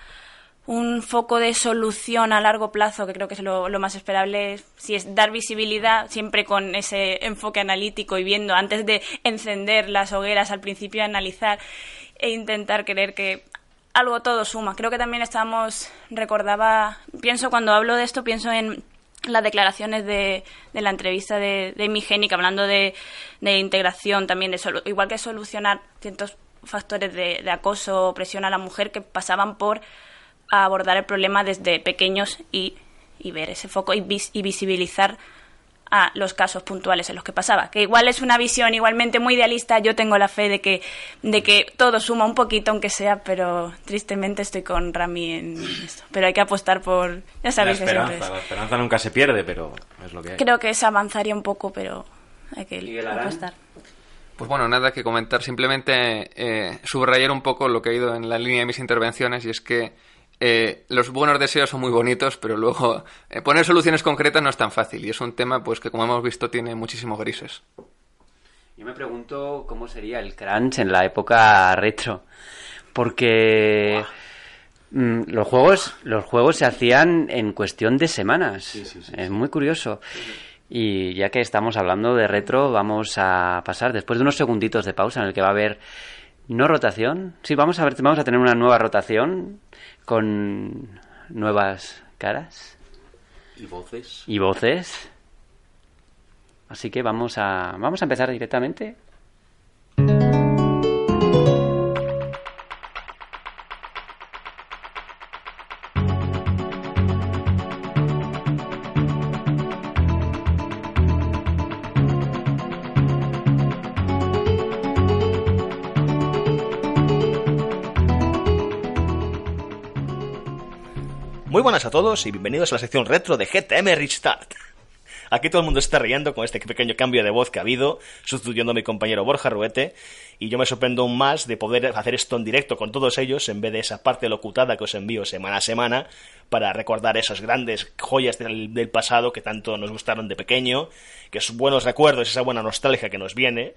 un foco de solución a largo plazo, que creo que es lo, lo más esperable, es- si es dar visibilidad, siempre con ese enfoque analítico y viendo, antes de encender las hogueras al principio, analizar e intentar creer que algo todo suma. Creo que también estamos, recordaba, pienso cuando hablo de esto, pienso en las declaraciones de, de la entrevista de, de Migénica, hablando de, de integración también, de solu- igual que solucionar ciertos factores de, de acoso o presión a la mujer que pasaban por abordar el problema desde pequeños y, y ver ese foco y, vis- y visibilizar a los casos puntuales en los que pasaba. Que igual es una visión igualmente muy idealista, yo tengo la fe de que, de que todo suma un poquito, aunque sea, pero tristemente estoy con Rami en esto. Pero hay que apostar por... Ya La sabéis que siempre esperanza, es. la esperanza nunca se pierde, pero es lo que hay. Creo que se avanzaría un poco, pero hay que apostar. Pues bueno, nada que comentar, simplemente eh, subrayar un poco lo que ha ido en la línea de mis intervenciones y es que eh, los buenos deseos son muy bonitos, pero luego eh, poner soluciones concretas no es tan fácil y es un tema pues que como hemos visto tiene muchísimos grises. Yo me pregunto cómo sería el crunch en la época retro. Porque mm, los juegos los juegos se hacían en cuestión de semanas. es muy curioso. Y ya que estamos hablando de retro, vamos a pasar después de unos segunditos de pausa en el que va a haber no rotación. Sí, vamos a ver, vamos a tener una nueva rotación con nuevas caras Y voces. y voces. Así que vamos a vamos a empezar directamente. A todos y bienvenidos a la sección retro de GTM Restart. Aquí todo el mundo está riendo con este pequeño cambio de voz que ha habido, sustituyendo a mi compañero Borja Ruete, y yo me sorprendo aún más de poder hacer esto en directo con todos ellos en vez de esa parte locutada que os envío semana a semana para recordar esas grandes joyas del, pasado que tanto nos gustaron de pequeño, que esos buenos recuerdos, esa buena nostalgia que nos viene.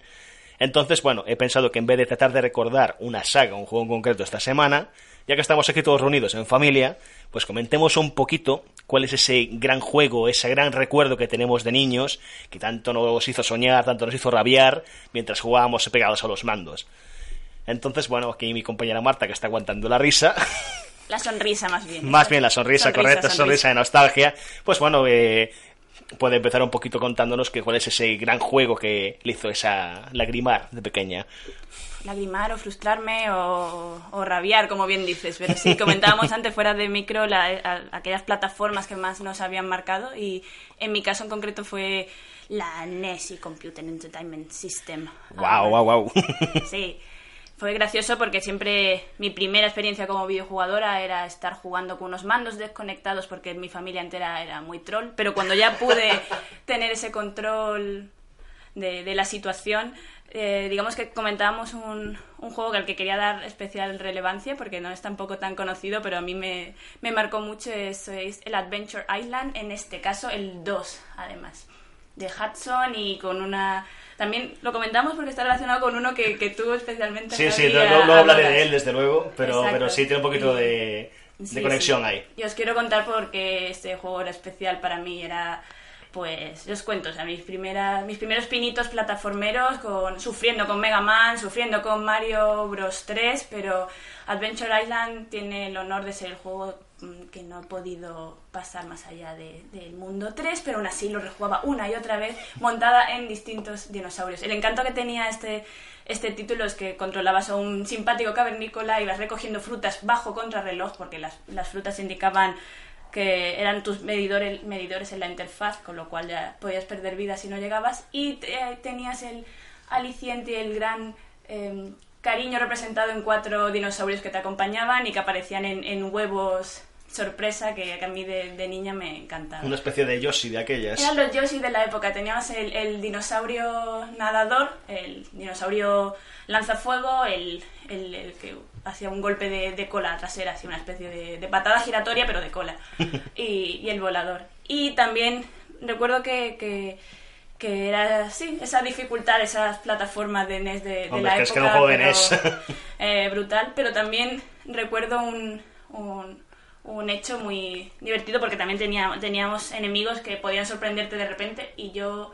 Entonces, bueno, he pensado que en vez de tratar de recordar una saga, un juego en concreto esta semana, ya que estamos aquí todos reunidos en familia, pues comentemos un poquito cuál es ese gran juego, ese gran recuerdo que tenemos de niños, que tanto nos hizo soñar, tanto nos hizo rabiar, mientras jugábamos pegados a los mandos. Entonces, bueno, aquí mi compañera Marta, que está aguantando la risa, La sonrisa más bien. más bien la sonrisa, correcta, sonrisa. de nostalgia, pues bueno, eh, puede empezar un poquito contándonos que cuál es ese gran juego que le hizo esa lagrimar de pequeña. Lagrimar o frustrarme o, o rabiar, como bien dices. Pero sí, comentábamos antes fuera de micro la- a- aquellas plataformas que más nos habían marcado y en mi caso en concreto fue la NES y Computer Entertainment System. Wow, wow, wow. Sí, fue gracioso porque siempre mi primera experiencia como videojugadora era estar jugando con unos mandos desconectados porque mi familia entera era muy troll, pero cuando ya pude tener ese control de, de la situación, eh, digamos que comentábamos un, un juego al que quería dar especial relevancia porque no es tampoco tan conocido, pero a mí me, me marcó mucho, es, es el Adventure Island, en este caso el 2 además de Hudson y con una... También lo comentamos porque está relacionado con uno que, que tuvo especialmente... Sí, sí, luego luego hablaré de él, desde luego, pero, Exacto. pero sí tiene un poquito de, de Sí, conexión sí. ahí. Y os quiero contar porque este juego era especial para mí, era pues yo os cuento, o sea, mis primeras mis primeros pinitos plataformeros con sufriendo con Mega Man, sufriendo con Mario Bros 3, pero Adventure Island tiene el honor de ser el juego mm, que no he podido pasar más allá de- del mundo 3, pero aún así lo rejugaba una y otra vez montada en distintos dinosaurios. El encanto que tenía este este título es que controlabas a un simpático cavernícola, ibas recogiendo frutas bajo contrarreloj, porque las, las frutas indicaban que eran tus medidores, en la interfaz, con lo cual ya podías perder vida si no llegabas, y te- tenías el aliciente, el gran eh, cariño representado en cuatro dinosaurios que te acompañaban y que aparecían en, en huevos sorpresa que, que a mí de, de niña me encantaba. Una especie de Yoshi de aquellas. Eran los Yoshi de la época. Teníamos el, el dinosaurio nadador, el dinosaurio lanzafuego, el, el, el que hacía un golpe de, de cola trasera, así una especie de, de patada giratoria, pero de cola. y, y el volador. Y también recuerdo que, que, que era así, esa dificultad, esas plataformas de NES de, de Hombre, la que es que época. juego de pero, NES. eh, brutal, pero también recuerdo un, un, un hecho muy divertido porque también tenía, teníamos enemigos que podían sorprenderte de repente y yo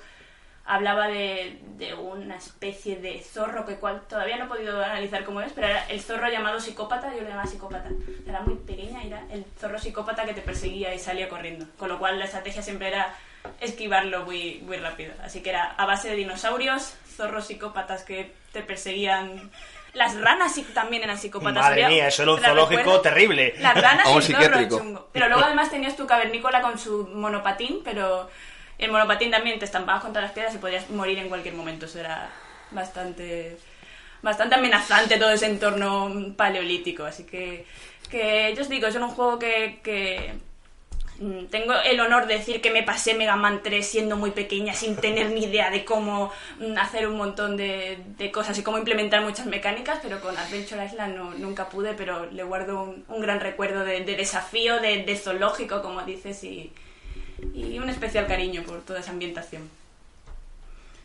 hablaba de, de una especie de zorro que cual todavía no he podido analizar cómo es, pero era el zorro llamado psicópata, yo le llamaba psicópata. Era muy pequeña y era el zorro psicópata que te perseguía y salía corriendo. Con lo cual la estrategia siempre era esquivarlo muy, muy rápido. Así que era a base de dinosaurios, zorros psicópatas que te perseguían. Las ranas sí también eran psicópatas. Madre Había- mía, eso era un ¿te la zoológico recuerdas? terrible. Las ranas O psiquiátrico. chungo. Pero luego además tenías tu cavernícola con su monopatín, pero el monopatín también te estampabas contra las piedras y podías morir en cualquier momento. Eso era bastante bastante amenazante todo ese entorno paleolítico. Así que, que yo os digo, es un juego que, que tengo el honor de decir que me pasé Mega Man 3 siendo muy pequeña, sin tener ni idea de cómo mm, hacer un montón de, cosas y cómo implementar muchas mecánicas, pero con Adventure Island no- nunca pude, pero le guardo un, un gran recuerdo de, de desafío, de, zoológico, como dices, y, un especial cariño por toda esa ambientación.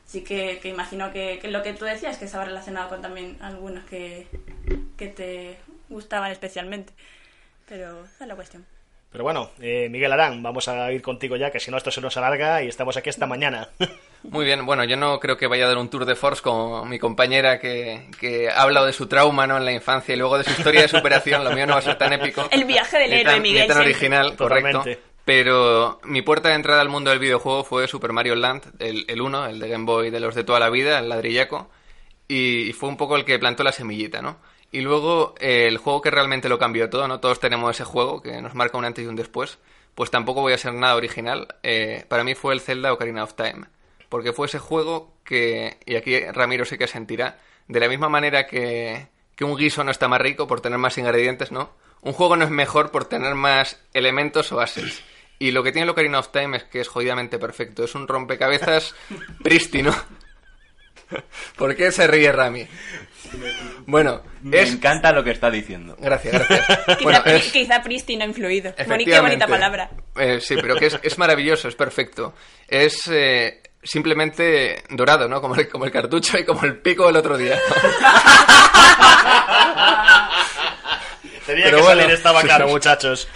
Así que, imagino que, que lo que tú decías que estaba relacionado con también algunos que, que te gustaban especialmente. Pero esa es la cuestión. Pero bueno, eh, Miguel Arán, vamos a ir contigo ya, que si no esto se nos alarga y estamos aquí esta mañana. Muy bien, bueno, yo no creo que vaya a dar un tour de force como mi compañera que, que ha hablado de su trauma ¿no? en la infancia y luego de su historia de superación. Lo mío no va a ser tan épico. El viaje del héroe, tan, Miguel, Ni tan original, correcto. Totalmente. Pero mi puerta de entrada al mundo del videojuego fue Super Mario Land, el, el 1, el de Game Boy de los de toda la vida, el ladrillaco. Y, y fue un poco el que plantó la semillita, ¿no? Y luego eh, el juego que realmente lo cambió todo, ¿no? Todos tenemos ese juego que nos marca un antes y un después. Pues tampoco voy a ser nada original. Eh, para mí fue el Zelda Ocarina of Time. Porque fue ese juego que, y aquí Ramiro sé que sentirá, de la misma manera que, que un guiso no está más rico por tener más ingredientes, ¿no? Un juego no es mejor por tener más elementos o assets. Y lo que tiene el Ocarina of Time es que es jodidamente perfecto. Es un rompecabezas prístino. ¿Por qué se ríe Rami? Bueno, Me es... encanta lo que está diciendo. Gracias, gracias. Quizá, es... quizá prístino ha influido. Qué bonita palabra. Eh, sí, pero que es, es maravilloso, es perfecto. Es eh, simplemente dorado, ¿no? Como el, como el cartucho y como el pico del otro día. Tenía Pero que bueno, salir esta bacana, sí. muchachos.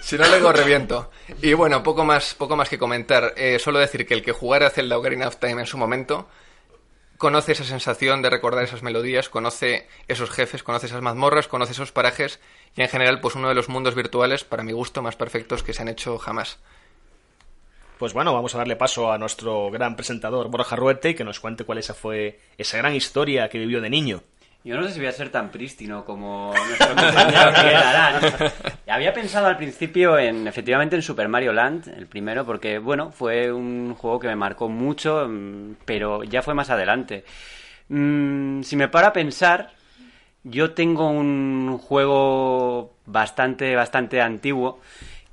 Si no, luego reviento. Y bueno, poco más, poco más que comentar. Eh, solo decir que el que jugara Zelda Ocarina of Time en su momento conoce esa sensación de recordar esas melodías, conoce esos jefes, conoce esas mazmorras, conoce esos parajes y en general pues uno de los mundos virtuales, para mi gusto, más perfectos que se han hecho jamás. Pues bueno, vamos a darle paso a nuestro gran presentador, Borja Ruete, que nos cuente cuál esa fue esa gran historia que vivió de niño. Yo no sé si voy a ser tan prístino como nuestro compañero Miguel Arán. Había pensado al principio en, efectivamente, en Super Mario Land, el primero, porque, bueno, fue un juego que me marcó mucho, mm, pero ya fue más adelante. Mm, si me para a pensar, yo tengo un juego bastante, bastante antiguo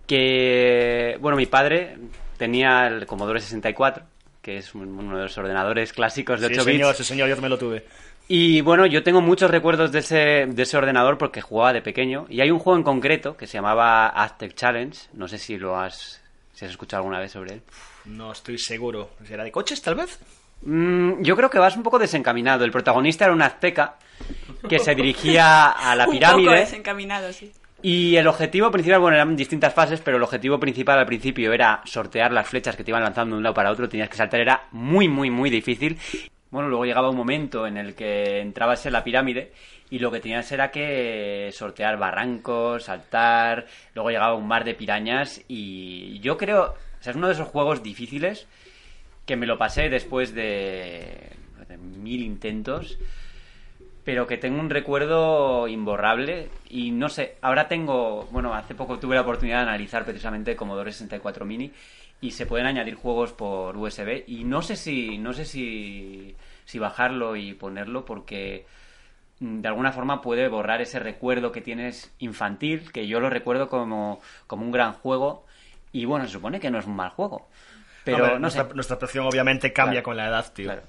que, bueno, mi padre tenía el Commodore 64, que es un- uno de los ordenadores clásicos de Sí, 8 bits. señor, sí, señor, yo me lo tuve. Y bueno, yo tengo muchos recuerdos de ese, de ese ordenador porque jugaba de pequeño. Y hay un juego en concreto que se llamaba Aztec Challenge. No sé si lo has, si has escuchado alguna vez sobre él. No estoy seguro. ¿Será de coches, tal vez? Mm, yo creo que vas un poco desencaminado. El protagonista era un azteca que se dirigía a la Un poco pirámide. desencaminado, sí. Y el objetivo principal, bueno, eran distintas fases, pero el objetivo principal al principio era sortear las flechas que te iban lanzando de un lado para otro, tenías que saltar, era muy, muy, muy difícil. Bueno, luego llegaba un momento en el que entrabas en la pirámide y lo que tenías era que sortear barrancos, saltar, luego llegaba un mar de pirañas y yo creo, o sea, es uno de esos juegos difíciles que me lo pasé después de, de mil intentos pero que tengo un recuerdo imborrable y no sé, ahora tengo, bueno, hace poco tuve la oportunidad de analizar precisamente Commodore 64 Mini y se pueden añadir juegos por USB y no sé si no sé si si bajarlo y ponerlo porque mm, de alguna forma puede borrar ese recuerdo que tienes infantil, que yo lo recuerdo como, como un gran juego, y bueno, se supone que no es un mal juego. Pero no nuestra, sé. nuestra percepción obviamente cambia Claro. con la edad, tío. Claro.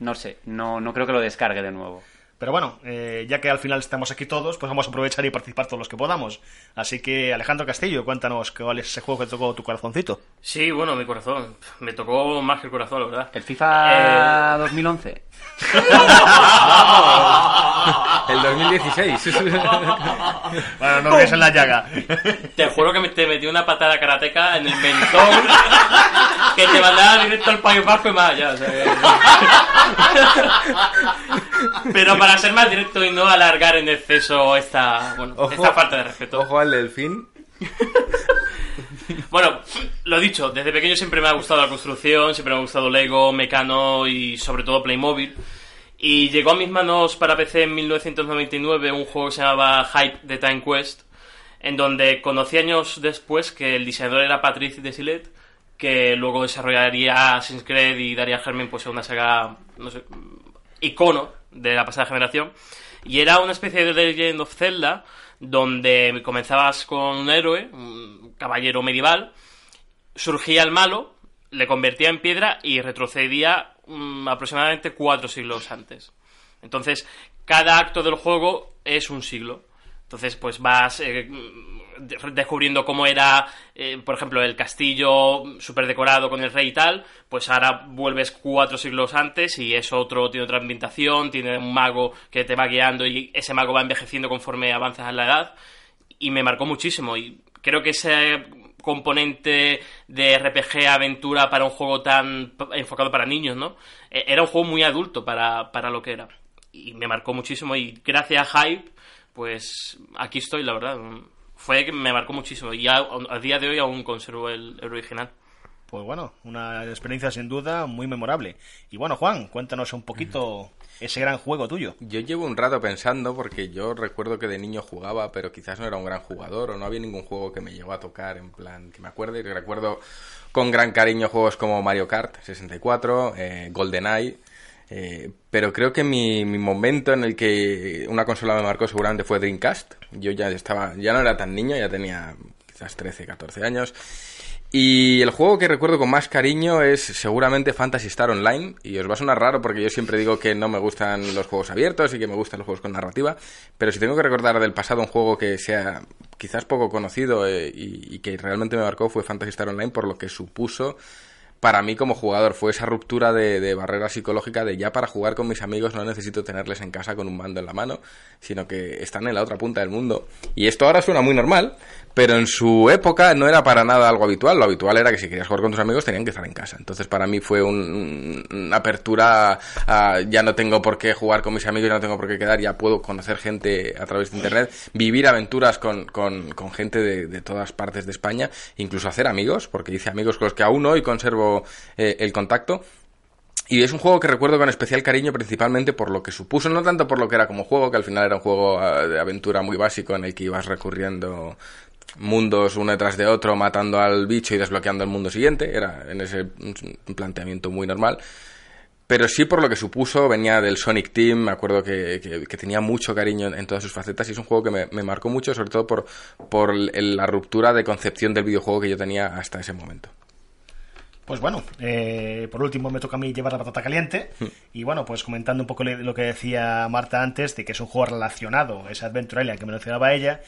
No sé, no, no creo que lo descargue de nuevo. Pero bueno, eh, ya que al final estamos aquí todos, pues vamos a aprovechar y participar todos los que podamos. Así que, Alejandro Castillo, cuéntanos cuál es ese juego que tocó tu corazoncito. Sí, bueno, mi corazón. Me tocó más que el corazón, la verdad. ¿El FIFA Eh, 2011? El 2016. Bueno, no ves en la llaga. Te juro que me te metí una patada karateca en el mentón que te mandaba directo al País Vasco y más allá. o sea que- Pero para ser más directo y no alargar en exceso esta, bueno, Ojo. esta falta de respeto. Ojo al delfín. Bueno, lo dicho, desde pequeño siempre me ha gustado la construcción, siempre me ha gustado Lego, Mecano y sobre todo Playmobil. Y llegó a mis manos para PC en 1999 un juego que se llamaba Hype de Time Quest, en donde conocí años después que el diseñador era Patrice Desilet, que luego desarrollaría Assassin's Creed y daría germen pues a una saga, no sé, icono de la pasada generación. Y era una especie de Legend of Zelda, donde comenzabas con un héroe, un caballero medieval, surgía el malo, le convertía en piedra y retrocedía mm, aproximadamente cuatro siglos antes. Entonces, cada acto del juego es un siglo. Entonces, pues vas eh, descubriendo cómo era, eh, por ejemplo, el castillo súper decorado con el rey y tal. Pues ahora vuelves cuatro siglos antes y es otro, tiene otra ambientación, tiene un mago que te va guiando y ese mago va envejeciendo conforme avanzas en la edad. Y me marcó muchísimo. Y creo que ese componente de RPG aventura para un juego tan enfocado para niños, ¿no? E- Era un juego muy adulto para, para lo que era. Y me marcó muchísimo y gracias a Hype, pues aquí estoy, la verdad. Fue que me marcó muchísimo y a, a día de hoy aún conservo el, el original. Pues bueno, una experiencia sin duda muy memorable. Y bueno, Juan, cuéntanos un poquito ese gran juego tuyo. Yo llevo un rato pensando porque yo recuerdo que de niño jugaba, pero quizás no era un gran jugador o no había ningún juego que me llegó a tocar en plan que me acuerde. Y recuerdo con gran cariño juegos como Mario Kart 64, eh, GoldenEye. Eh, pero creo que mi, momento en el que una consola me marcó seguramente fue Dreamcast. Yo ya estaba, ya no era tan niño, ya tenía quizás 13, 14 años. Y el juego que recuerdo con más cariño es seguramente Fantasy Star Online. Y os va a sonar raro porque yo siempre digo que no me gustan los juegos abiertos y que me gustan los juegos con narrativa. Pero si tengo que recordar del pasado un juego que sea quizás poco conocido eh, y, y que realmente me marcó fue Fantasy Star Online por lo que supuso para mí como jugador fue esa ruptura de, de barrera psicológica de ya para jugar con mis amigos no necesito tenerles en casa con un mando en la mano, sino que están en la otra punta del mundo. Y esto ahora suena muy normal, pero en su época no era para nada algo habitual. Lo habitual era que si querías jugar con tus amigos tenían que estar en casa. Entonces para mí fue un- una apertura a ya no tengo por qué jugar con mis amigos, ya no tengo por qué quedar, ya puedo conocer gente a través de internet, vivir aventuras con, con- con gente de, de todas partes de España, incluso hacer amigos, porque hice amigos con los que aún hoy conservo eh, el contacto. Y es un juego que recuerdo con especial cariño principalmente por lo que supuso, no tanto por lo que era como juego, que al final era un juego ah, de aventura muy básico en el que ibas recurriendo mundos uno detrás de otro, matando al bicho y desbloqueando el mundo siguiente, era en ese un planteamiento muy normal. Pero sí por lo que supuso, venía del Sonic Team, me acuerdo que, que- que tenía mucho cariño en, en todas sus facetas y es un juego que me, me marcó mucho, sobre todo por, por el- la ruptura de concepción del videojuego que yo tenía hasta ese momento. Pues bueno, eh, por último me toca a mí llevar la patata caliente. Y bueno, pues comentando un poco lo que decía Marta antes, de que es un juego relacionado, esa Adventure Island que mencionaba ella,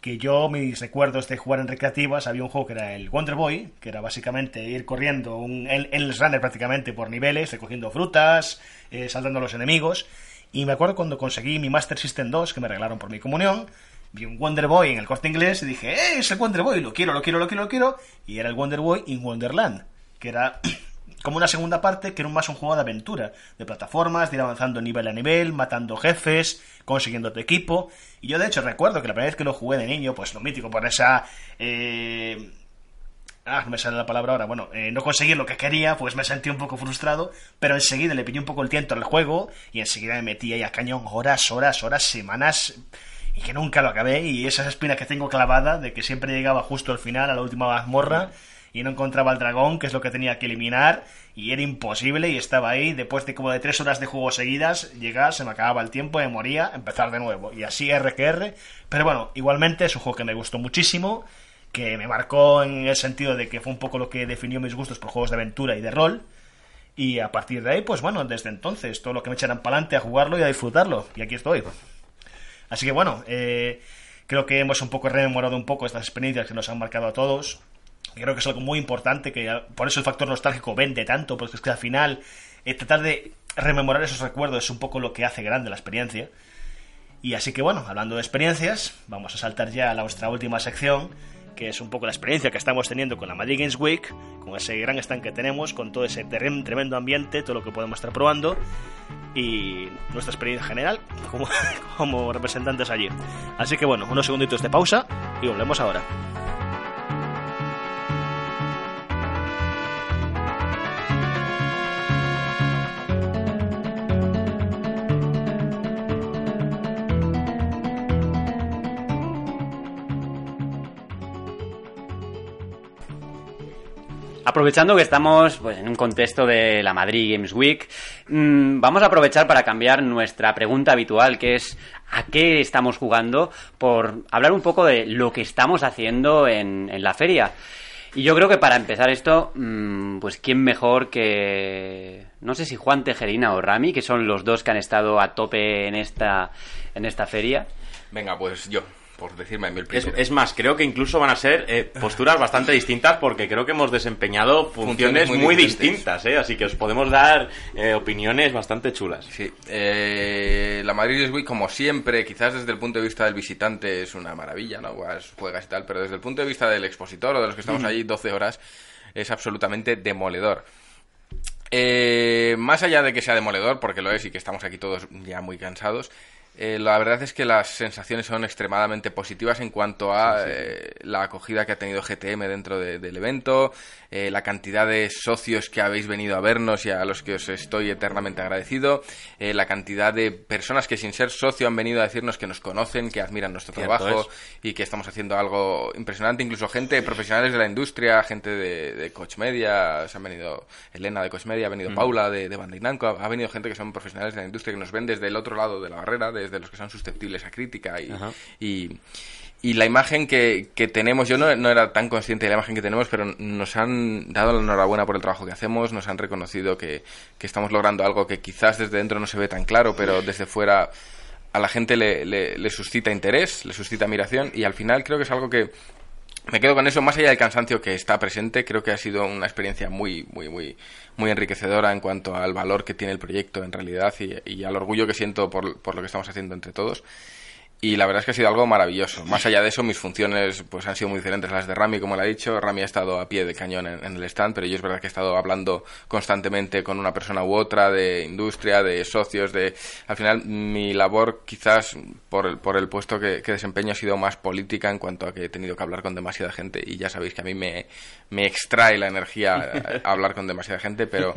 que yo, mis recuerdos de jugar en recreativas, había un juego que era el Wonder Boy, que era básicamente ir corriendo, un endless runner prácticamente por niveles, recogiendo frutas, eh, saltando a los enemigos. Y me acuerdo cuando conseguí mi Master System 2, que me regalaron por mi comunión, vi un Wonder Boy en el corte inglés y dije, ¡eh, ese Wonder Boy! Lo quiero, lo quiero, lo quiero, lo quiero. Y era el Wonder Boy in Wonderland, que era como una segunda parte que era más un juego de aventura, de plataformas, de ir avanzando nivel a nivel, matando jefes, consiguiendo tu equipo. Y yo de hecho recuerdo que la primera vez que lo jugué de niño, pues lo mítico, por esa... eh, Ah, no me sale la palabra ahora. Bueno, eh, no conseguir lo que quería, pues me sentí un poco frustrado, pero enseguida le pillé un poco el tiento al juego y enseguida me metí ahí a cañón horas, horas, horas, semanas y que nunca lo acabé y esa espina que tengo clavada de que siempre llegaba justo al final, a la última mazmorra y no encontraba al dragón, que es lo que tenía que eliminar, y era imposible y estaba ahí, después de como de tres horas de juego seguidas, llegaba, se me acababa el tiempo, me moría, empezar de nuevo, y así R que R, pero bueno, igualmente es un juego que me gustó muchísimo, que me marcó en el sentido de que fue un poco lo que definió mis gustos por juegos de aventura y de rol, y a partir de ahí, pues bueno, desde entonces, todo lo que me echaran para adelante a jugarlo y a disfrutarlo, y aquí estoy. Así que bueno, eh, creo que hemos un poco rememorado un poco estas experiencias que nos han marcado a todos, creo que es algo muy importante, que por eso el factor nostálgico vende tanto, porque es que al final eh, tratar de rememorar esos recuerdos es un poco lo que hace grande la experiencia. Y así que bueno, hablando de experiencias, vamos a saltar ya a nuestra última sección, que es un poco la experiencia que estamos teniendo con la Madrid Games Week, con ese gran stand que tenemos, con todo ese tremendo ambiente, todo lo que podemos estar probando y nuestra experiencia general como, como representantes allí. Así que bueno, unos segunditos de pausa y volvemos ahora. Aprovechando que estamos pues, en un contexto de la Madrid Games Week, mmm, vamos a aprovechar para cambiar nuestra pregunta habitual, que es ¿a qué estamos jugando? Por hablar un poco de lo que estamos haciendo en, la feria. Y yo creo que para empezar esto, mmm, pues quién mejor que no sé si Juan Tejerina o Rami, que son los dos que han estado a tope en esta en esta feria. Venga, pues yo por decirme el es, es, más, creo que incluso van a ser eh, posturas bastante distintas porque creo que hemos desempeñado funciones, funciones muy, muy distintas, ¿eh? así que os podemos dar eh, opiniones bastante chulas. Sí, eh, la Madrid Week, como siempre, quizás desde el punto de vista del visitante es una maravilla, ¿no? Juegas y tal, pero desde el punto de vista del expositor o de los que estamos allí 12 horas es absolutamente demoledor. Eh, más allá de que sea demoledor, porque lo es y que estamos aquí todos ya muy cansados, eh, la verdad es que las sensaciones son extremadamente positivas en cuanto a sí, sí. Eh, la acogida que ha tenido GTM dentro de, del evento, eh, la cantidad de socios que habéis venido a vernos y a los que os estoy eternamente agradecido, eh, la cantidad de personas que sin ser socio han venido a decirnos que nos conocen, que admiran nuestro Cierto trabajo es. y que estamos haciendo algo impresionante, incluso gente, profesionales de la industria, gente de, de Coach Media, se han venido Elena de Coach Media, ha venido mm. Paula de, de Bandinanco, ha, ha venido gente que son profesionales de la industria que nos ven desde el otro lado de la barrera, de de los que son susceptibles a crítica y, y, y, la imagen que, que tenemos, yo no, no, era tan consciente de la imagen que tenemos, pero nos han dado la enhorabuena por el trabajo que hacemos, nos han reconocido que, que estamos logrando algo que quizás desde dentro no se ve tan claro, pero desde fuera a la gente le, le, le suscita interés, le suscita admiración y al final creo que es algo que me quedo con eso, más allá del cansancio que está presente, creo que ha sido una experiencia muy, muy, muy, muy enriquecedora en cuanto al valor que tiene el proyecto en realidad y, y al orgullo que siento por, por, lo que estamos haciendo entre todos y la verdad es que ha sido algo maravilloso. Más allá de eso, mis funciones pues han sido muy diferentes a las de Rami, como le ha dicho. Rami ha estado a pie de cañón en, en, el stand, pero yo es verdad que he estado hablando constantemente con una persona u otra de industria, de socios, de... Al final, mi labor quizás por el, por el puesto que, que desempeño ha sido más política en cuanto a que he tenido que hablar con demasiada gente y ya sabéis que a mí me, me extrae la energía hablar con demasiada gente, pero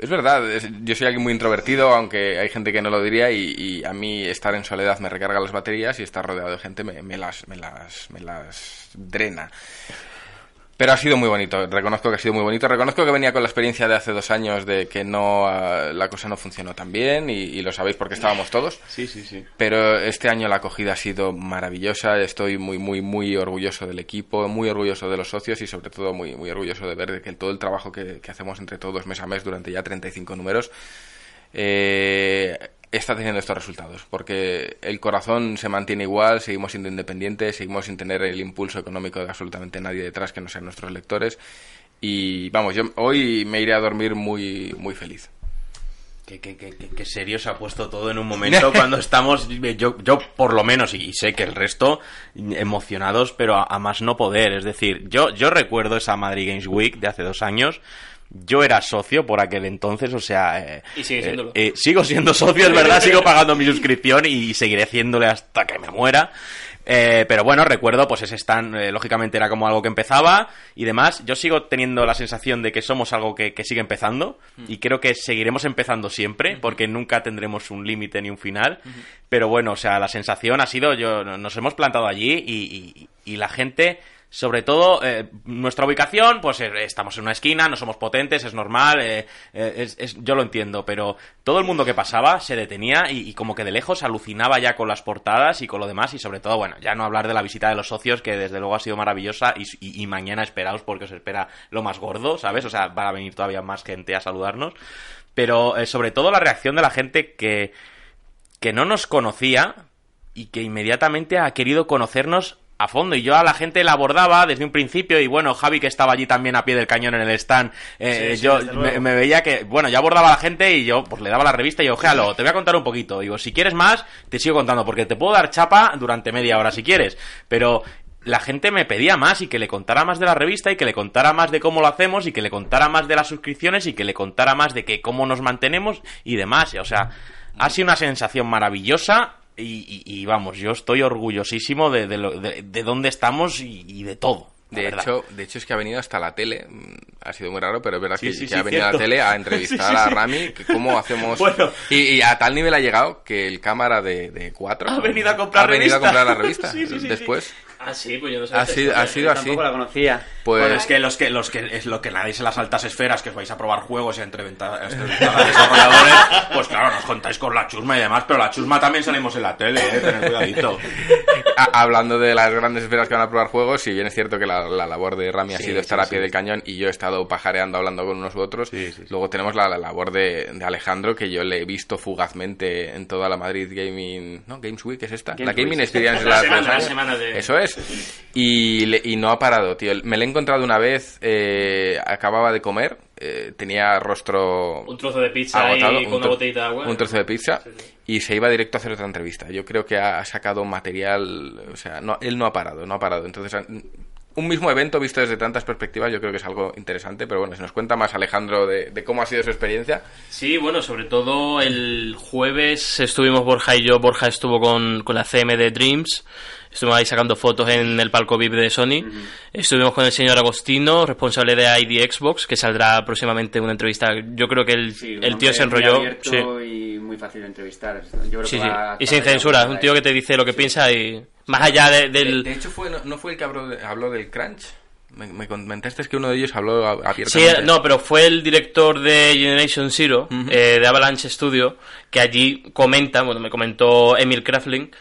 es verdad, es, yo soy alguien muy introvertido, aunque hay gente que no lo diría, y, y, a mí estar en soledad me recarga las baterías y estar rodeado de gente me, me, las, me, las, me las drena. Pero ha sido muy bonito, reconozco que ha sido muy bonito. Reconozco que venía con la experiencia de hace dos años de que no uh, la cosa no funcionó tan bien y, y, lo sabéis porque estábamos todos. Sí, sí, sí. Pero este año la acogida ha sido maravillosa. Estoy muy, muy, muy orgulloso del equipo, muy orgulloso de los socios y sobre todo muy, muy orgulloso de ver que todo el trabajo que, que hacemos entre todos mes a mes durante ya 35 números eh, está teniendo estos resultados, porque el corazón se mantiene igual, seguimos siendo independientes, seguimos sin tener el impulso económico de absolutamente nadie detrás que no sean nuestros lectores. Y vamos, yo hoy me iré a dormir muy, muy feliz. Qué, qué, qué, qué, serio se ha puesto todo en un momento cuando estamos, yo, yo por lo menos, y sé que el resto, emocionados, pero a, a más no poder. Es decir, yo, yo recuerdo esa Madrid Games Week de hace dos años, yo era socio por aquel entonces, o sea... Eh, y sigue siéndolo. Eh, eh, sigo siendo socio, es verdad, sigo pagando mi suscripción y seguiré haciéndole hasta que me muera. Eh, pero bueno, recuerdo, pues ese stand, eh, lógicamente era como algo que empezaba y demás. Yo sigo teniendo la sensación de que somos algo que, que sigue empezando mm. y creo que seguiremos empezando siempre mm. porque nunca tendremos un límite ni un final. Mm. Pero bueno, o sea, la sensación ha sido, yo nos hemos plantado allí y, y, y la gente sobre todo, eh, nuestra ubicación, pues eh, estamos en una esquina, no somos potentes, es normal, eh, eh, yo lo entiendo, pero todo el mundo que pasaba se detenía y, como que de lejos alucinaba ya con las portadas y con lo demás, y sobre todo, bueno, ya no hablar de la visita de los socios, que desde luego ha sido maravillosa, y, mañana esperaos porque os espera lo más gordo, ¿sabes? O sea, van a venir todavía más gente a saludarnos, pero sobre todo la reacción de la gente que, que no nos conocía y que inmediatamente ha querido conocernos a fondo. Y yo a la gente la abordaba desde un principio y bueno, Javi que estaba allí también a pie del cañón en el stand, eh, Sí, sí, yo me, veía que, bueno, yo abordaba a la gente y yo pues le daba la revista y yo, ojealo, te voy a contar un poquito. Digo, si quieres más, te sigo contando porque te puedo dar chapa durante media hora si quieres. Pero la gente me pedía más y que le contara más de la revista y que le contara más de cómo lo hacemos y que le contara más de las suscripciones y que le contara más de que cómo nos mantenemos y demás. O sea, ha sido una sensación maravillosa y, y- y, vamos, yo estoy orgullosísimo de, de, lo- de- de dónde estamos y, y de todo. De verdad. hecho, de hecho, es que ha venido hasta la tele. Mm, Ha sido muy raro, pero es verdad Sí, que, sí, que sí, ha venido a la tele a entrevistar a. Rami. que ¿Cómo hacemos? Bueno. Y, a tal nivel ha llegado que el cámara de, cuatro Ha venido a comprar ha venido a comprar la revista. Después Ah, sí, pues yo no sé. ha sido, ha sido así. Tampoco la conocía. Pues Bueno, es que los que los que es lo que nadie en las altas esferas que os vais a probar juegos entrevistar a desarrolladores, pues claro, nos contáis con la chusma y demás, pero la chusma también salimos en la tele, eh, tened cuidadito. a- hablando de las grandes esferas que van a probar juegos, si bien es cierto que la, la labor de Rami ha Sí, sido estar sí, a pie sí. del cañón y yo he estado pajareando hablando con unos u otros, luego tenemos la, la labor de, de Alejandro que yo le he visto fugazmente en toda la Madrid Gaming, ¿no? Games Week es esta, Games la Gaming. Experience La semana, la semana de- Eso es. Y, le- y no ha parado, tío. Me lo he encontrado una vez, eh, acababa de comer, eh, tenía rostro Un trozo de pizza agotado, y con un una botellita de agua. Un trozo de pizza y se iba directo a hacer otra entrevista. Yo creo que ha sacado material, o sea, no, él no ha parado, no ha parado. Entonces, un mismo evento visto desde tantas perspectivas, yo creo que es algo interesante. Pero bueno, si nos cuenta más Alejandro de, de cómo ha sido su experiencia. Sí, bueno, sobre todo el jueves estuvimos Borja y yo. Borja estuvo con, con la CM de Dreams. Estuvimos ahí sacando fotos en el palco VIP de Sony. Estuvimos con el señor Agostino, responsable de ID Xbox, que saldrá próximamente una entrevista. Yo creo que el, Sí, el tío se muy enrolló. abierto Sí, y muy fácil de entrevistar. Yo creo sí, que va Y sin censura. Es un tío que te dice lo que piensa y más allá de- del... De hecho, fue, no, no fue el que habló, de- habló del crunch. Me, me comentaste que uno de ellos habló a- Sí, abiertamente. no, pero fue el director de Generation Zero, eh, de Avalanche Studio, que allí comenta, bueno, me comentó Emil Krafling,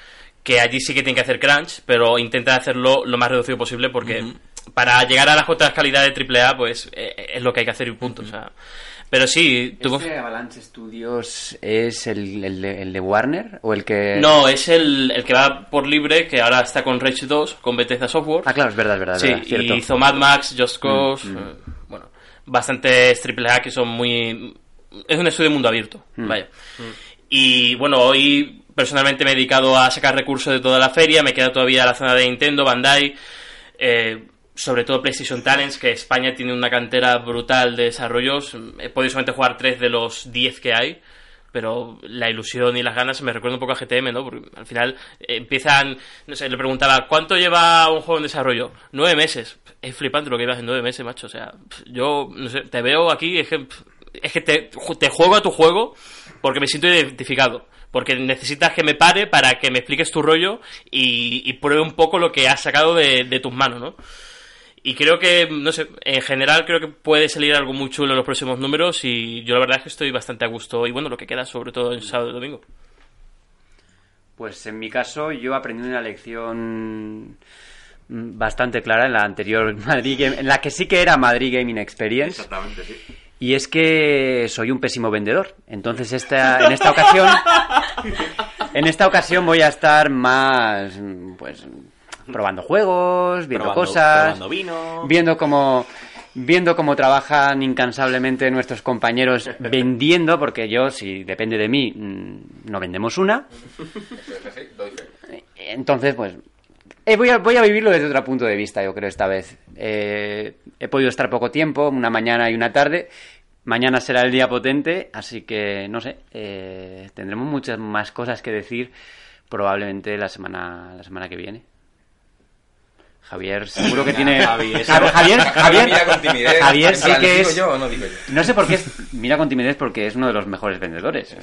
que allí sí que tiene que hacer crunch, pero intenta hacerlo lo más reducido posible porque para llegar a las otras calidades de AAA, pues eh, es lo que hay que hacer y punto. O sea, pero sí, tuvo... ¿Este Avalanche Studios es el, el de, el de Warner o el que...? No, es el, el que va por libre, que ahora está con Rage 2, con Bethesda Software. Ah, claro, es verdad, es verdad. Sí, verdad, cierto. y hizo Mad Max, Just Cause, eh, bueno, bastantes triple A que son muy... Es un estudio de mundo abierto, vaya. Y bueno, hoy personalmente me he dedicado a sacar recursos de toda la feria, me queda todavía la zona de Nintendo, Bandai, eh, sobre todo PlayStation Talents, que España tiene una cantera brutal de desarrollos. He podido solamente jugar tres de los 10 que hay, pero la ilusión y las ganas me recuerda un poco a GTM, ¿no? Porque al final eh, empiezan, no sé, le preguntaba, ¿cuánto lleva un juego en desarrollo? Nueve meses. Es flipante lo que llevas en nueve meses, macho. O sea, yo, no sé, te veo aquí, es que, es que te juego a tu juego porque me siento identificado. Porque necesitas que me pare para que me expliques tu rollo y, y pruebe un poco lo que has sacado de, de tus manos, ¿no? Y creo que, no sé, en general creo que puede salir algo muy chulo en los próximos números y yo la verdad es que estoy bastante a gusto y bueno, lo que queda sobre todo el sábado y domingo. Pues en mi caso yo aprendí una lección bastante clara en la anterior Madrid Game- en la que sí que era Madrid Gaming Experience. Exactamente, sí. Y es que soy un pésimo vendedor. Entonces esta, en esta ocasión en esta ocasión voy a estar más pues probando juegos, viendo Probando- cosas, probando vino. viendo cómo viendo cómo trabajan incansablemente nuestros compañeros vendiendo, porque yo si depende de mí mm, no vendemos una. Entonces, pues, eh, voy, a, voy a vivirlo desde otro punto de vista, yo creo, esta vez. Eh, he podido estar poco tiempo, una mañana y una tarde. Mañana será el día potente, así que, no sé, eh, tendremos muchas más cosas que decir probablemente la semana, la semana que viene. Javier, seguro que tiene... Javier, Javier, Mira con timidez. Javier En sí plan, que ¿digo es... yo o no digo yo? No sé por qué es- mira con timidez porque es uno de los mejores vendedores.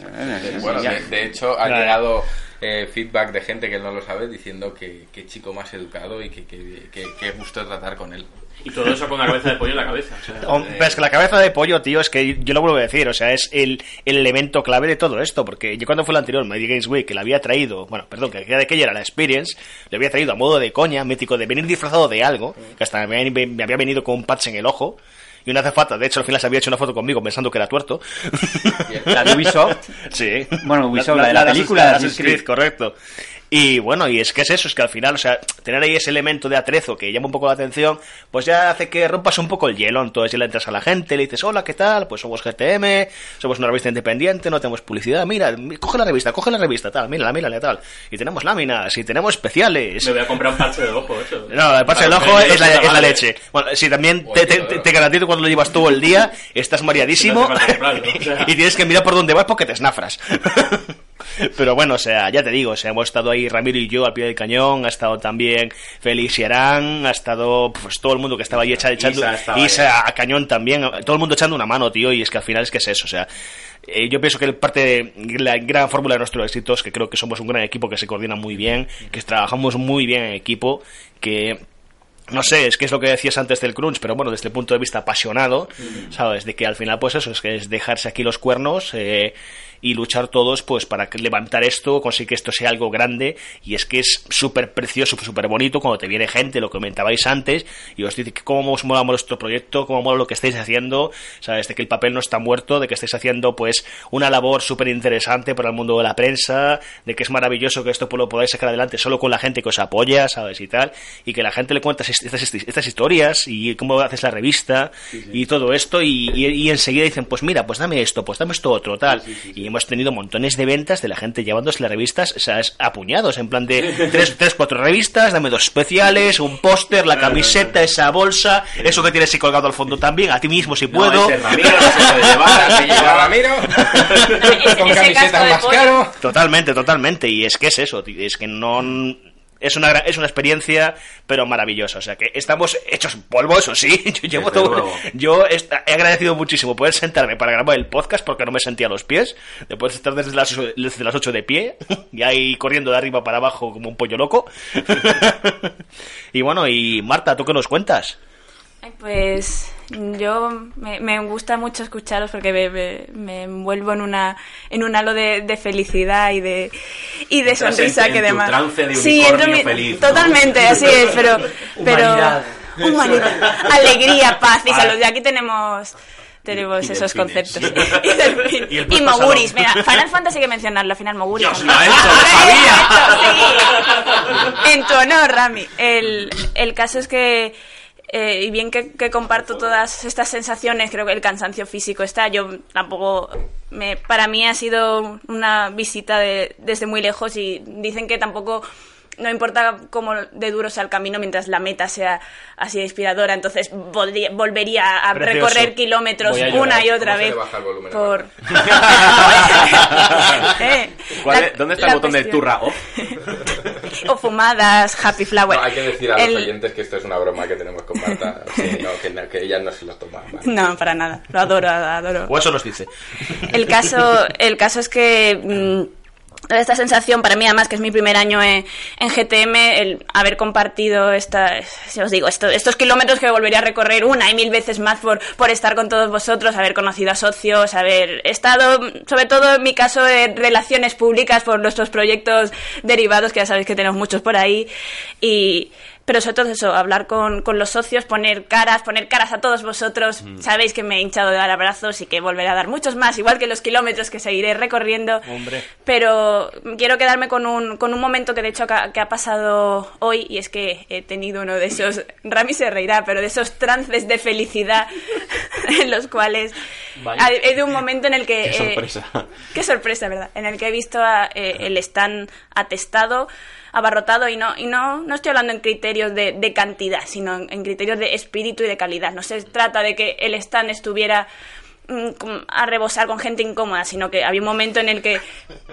Bueno, Ya. de, de hecho, ha llegado eh, feedback de gente que no lo sabe diciendo que, que chico más educado y que, que, que, que gusto tratar con él. Y todo eso con una cabeza de pollo en la cabeza. o sea, Pero es que la cabeza de pollo, tío, es que yo lo vuelvo a decir, o sea, es el, el elemento clave de todo esto, porque yo cuando fue la anterior Madrid Games Week, que le había traído, bueno, perdón, que de aquella era la Experience, le había traído a modo de coña, mítico, de venir disfrazado de algo, que hasta me, había- me había venido con un patch en el ojo, y una azafata, de hecho, al final se había hecho una foto conmigo pensando que era tuerto. La de Ubisoft. Sí. Bueno, Ubisoft, la de la película de Assassin's Assassin's Creed, Creed. correcto. Y bueno, y es que es eso, es que al final, o sea, tener ahí ese elemento de atrezo que llama un poco la atención, pues ya hace que rompas un poco el hielo. Entonces ya le entras a la gente, le dices, hola, ¿qué tal? Pues somos GTM, somos una revista independiente, no tenemos publicidad. Mira, mi- coge la revista, coge la revista, tal, mírala, mírala, tal. Y tenemos láminas, y tenemos especiales. Me voy a comprar un parche de ojo, eso. No, el parche del ojo es la, es leche. Bueno, si también te, Oye, te, te- te garantizo cuando lo llevas todo el día, estás mareadísimo y tienes que mirar por dónde vas porque te esnafras. Pero bueno, o sea, ya te digo, o sea, hemos estado ahí Ramiro y yo al pie del cañón, ha estado también Félix y Arán, ha estado pues todo el mundo que estaba ahí echa- echando Isa Isa a cañón también, todo el mundo echando una mano, tío, y es que al final es que es eso, o sea, eh, yo pienso que parte de la gran fórmula de nuestros éxitos, que creo que somos un gran equipo que se coordina muy bien, que trabajamos muy bien en equipo, que no sé, es que es lo que decías antes del crunch, pero bueno, desde el punto de vista apasionado, ¿sabes? De que al final, pues eso, es que es dejarse aquí los cuernos eh, y luchar todos, pues para levantar esto, conseguir que esto sea algo grande, y es que es súper precioso, súper bonito cuando te viene gente, lo que comentabais antes, y os dice que cómo os mola nuestro proyecto, cómo mola lo que estáis haciendo, ¿sabes? De que el papel no está muerto, de que estáis haciendo, pues, una labor súper interesante para el mundo de la prensa, de que es maravilloso que esto pues, lo podáis sacar adelante solo con la gente que os apoya, ¿sabes? Y tal, y que la gente le cuentas est- estas, estas historias y cómo haces la revista y todo esto, y, y- y enseguida dicen, pues mira, pues dame esto, pues dame esto otro, tal. Y hemos tenido montones de ventas de la gente llevándose las revistas, o sea, es apuñados, en plan de tres, tres cuatro revistas, dame dos especiales, un póster, la camiseta, esa bolsa, eso que tienes ahí colgado al fondo también, a ti mismo si puedo. ese Ramiro lleva Ramiro con camiseta más caro. Totalmente, totalmente. Y es que es eso, es que no... Es una, gra- es una experiencia, pero maravillosa. O sea, que estamos hechos polvo, eso sí. Yo, llevo todo- yo he agradecido muchísimo poder sentarme para grabar el podcast porque no me sentía a los pies. Después de estar desde las, desde las 8 de pie y ahí corriendo de arriba para abajo como un pollo loco. y bueno, y Marta, ¿tú qué nos cuentas? Ay, Pues yo me, me gusta mucho escucharos porque me, me- me envuelvo en una en un halo de, de felicidad y de y de Entras sonrisa en- que en tu demás. trance de sí, mi- feliz, ¿no? totalmente, así es, pero pero Humanidad. humanidad, alegría, paz y salud. Y aquí tenemos tenemos Y esos delfines. conceptos. y, Moguris, mira, Final Fantasy hay que mencionarlo, al final Moguris. Dios, lo ha hecho, lo sí. En tu honor, Rami. El, el caso es que, eh, y bien que, que comparto todas estas sensaciones, creo que el cansancio físico está. Yo tampoco. Me, para mí ha sido una visita de- desde muy lejos y dicen que tampoco. No importa cómo de duro sea el camino mientras la meta sea así de inspiradora, entonces volvería, volvería a Precioso. recorrer kilómetros una y otra ¿Cómo se vez. le baja el volumen a por... Eh, ¿Cuál la- es- ¿Dónde está el botón de cuestión- turra off? o fumadas, happy flower. No, hay que decir a El- los oyentes que esto es una broma que tenemos con Marta. Sí, no, que, no, que ella no se lo toma. mal. No, para nada. Lo adoro, adoro. O eso nos dice. El caso, el caso es que mm, esta sensación para mí además que es mi primer año en, en GTM el haber compartido esta si os digo esto- estos kilómetros que volvería a recorrer una y mil veces más por por estar con todos vosotros haber conocido a socios haber estado sobre todo en mi caso en relaciones públicas por nuestros proyectos derivados que ya sabéis que tenemos muchos por ahí y pero sobre todo eso, hablar con, con los socios, poner caras, poner caras a todos vosotros. Sabéis que me he hinchado de dar abrazos y que volveré a dar muchos más, igual que los kilómetros que seguiré recorriendo. Pero quiero quedarme con un, con un momento que de hecho que ha, que ha pasado hoy y es que he tenido uno de esos, Rami se reirá, pero de esos trances de felicidad en los cuales Vaya. he de un momento en el que... Qué eh, sorpresa. Qué sorpresa, ¿verdad? En el que he visto a, eh, el stand atestado, abarrotado, y no, y no, no estoy hablando en criterios de, de cantidad, sino en, en criterios de espíritu y de calidad. No se trata de que el stand estuviera mm, a rebosar con gente incómoda, sino que había un momento en el que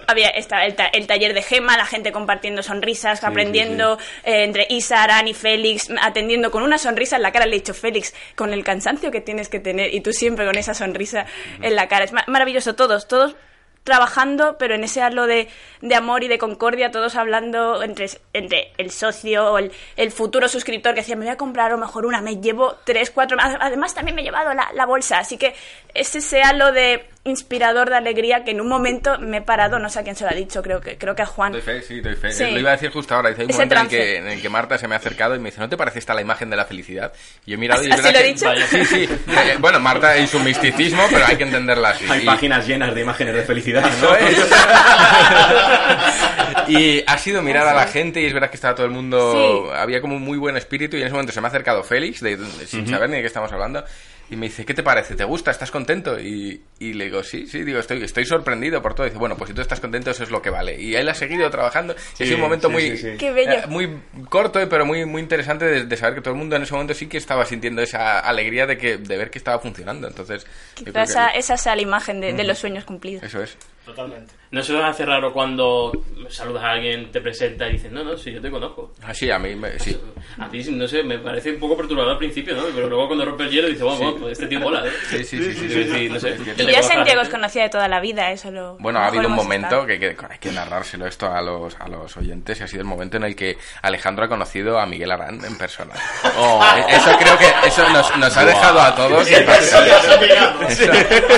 había estaba el, ta- el taller de Gema, la gente compartiendo sonrisas, aprendiendo eh, entre Isa, Aran y Félix, atendiendo con una sonrisa en la cara. Le he dicho, Félix, con el cansancio que tienes que tener y tú siempre con esa sonrisa en la cara. Es ma- maravilloso, todos, todos trabajando, pero en ese halo de, de amor y de concordia, todos hablando entre, entre el socio o el, el futuro suscriptor que decía, me voy a comprar a lo mejor una, me llevo tres, cuatro, más. además también me he llevado la, la bolsa, así que es ese halo de inspirador de alegría que en un momento me he parado, no sé a quién se lo ha dicho, creo que, creo que a Juan. Doy fe, sí, doy fe. Sí. Lo iba a decir justo ahora. Dice, hay un Ese momento en el, que, en el que Marta se me ha acercado y me dice, ¿no te parece esta la imagen de la felicidad? Y yo he mirado y es ¿Así verdad lo que- dicho? Vaya, Sí, sí. Eh, bueno, Marta y su misticismo, pero hay que entenderla así. Hay Y- páginas llenas de imágenes de felicidad, Eso ¿no? es. y ha sido mirar a la gente y es verdad que estaba todo el mundo... Sí. Había como un muy buen espíritu y en ese momento se me ha acercado Félix, de, de- sin saber ni de qué estamos hablando, y me dice, ¿qué te parece? ¿Te gusta? ¿Estás contento? Y, y le digo, sí, sí, digo, estoy, estoy sorprendido por todo. Y dice, bueno, pues si tú estás contento, eso es lo que vale. Y él ha seguido trabajando. y ha sido un momento sí, muy... sí, sí. Eh, muy corto, eh, pero muy, muy interesante de, de saber que todo el mundo en ese momento sí que estaba sintiendo esa alegría de, que, de ver que estaba funcionando. Entonces, yo creo Quizá esa, que esa sea la imagen de, de los sueños cumplidos. eso es. Totalmente. ¿No se os hace raro cuando saludas a alguien, te presenta y dices, no, no, sí, yo te conozco? Así, a mí, me- sí. A ti, no sé, me parece un poco perturbador al principio, ¿no? Pero luego cuando rompe el hielo dices, bueno, bueno, pues este tío mola, ¿eh? Sí, sí, sí, sí, Sí, sí, sí, no sé. Es cierto. Y yo a Santiago os conocía de toda la vida, eso lo. Bueno, ha habido un momento que, que hay que narrárselo esto a los, a los oyentes y ha sido el momento en el que Alejandro ha conocido a Miguel Arán en persona. Oh. Eh, Eso creo que eso nos, nos ha dejado a todos. Eso- sí,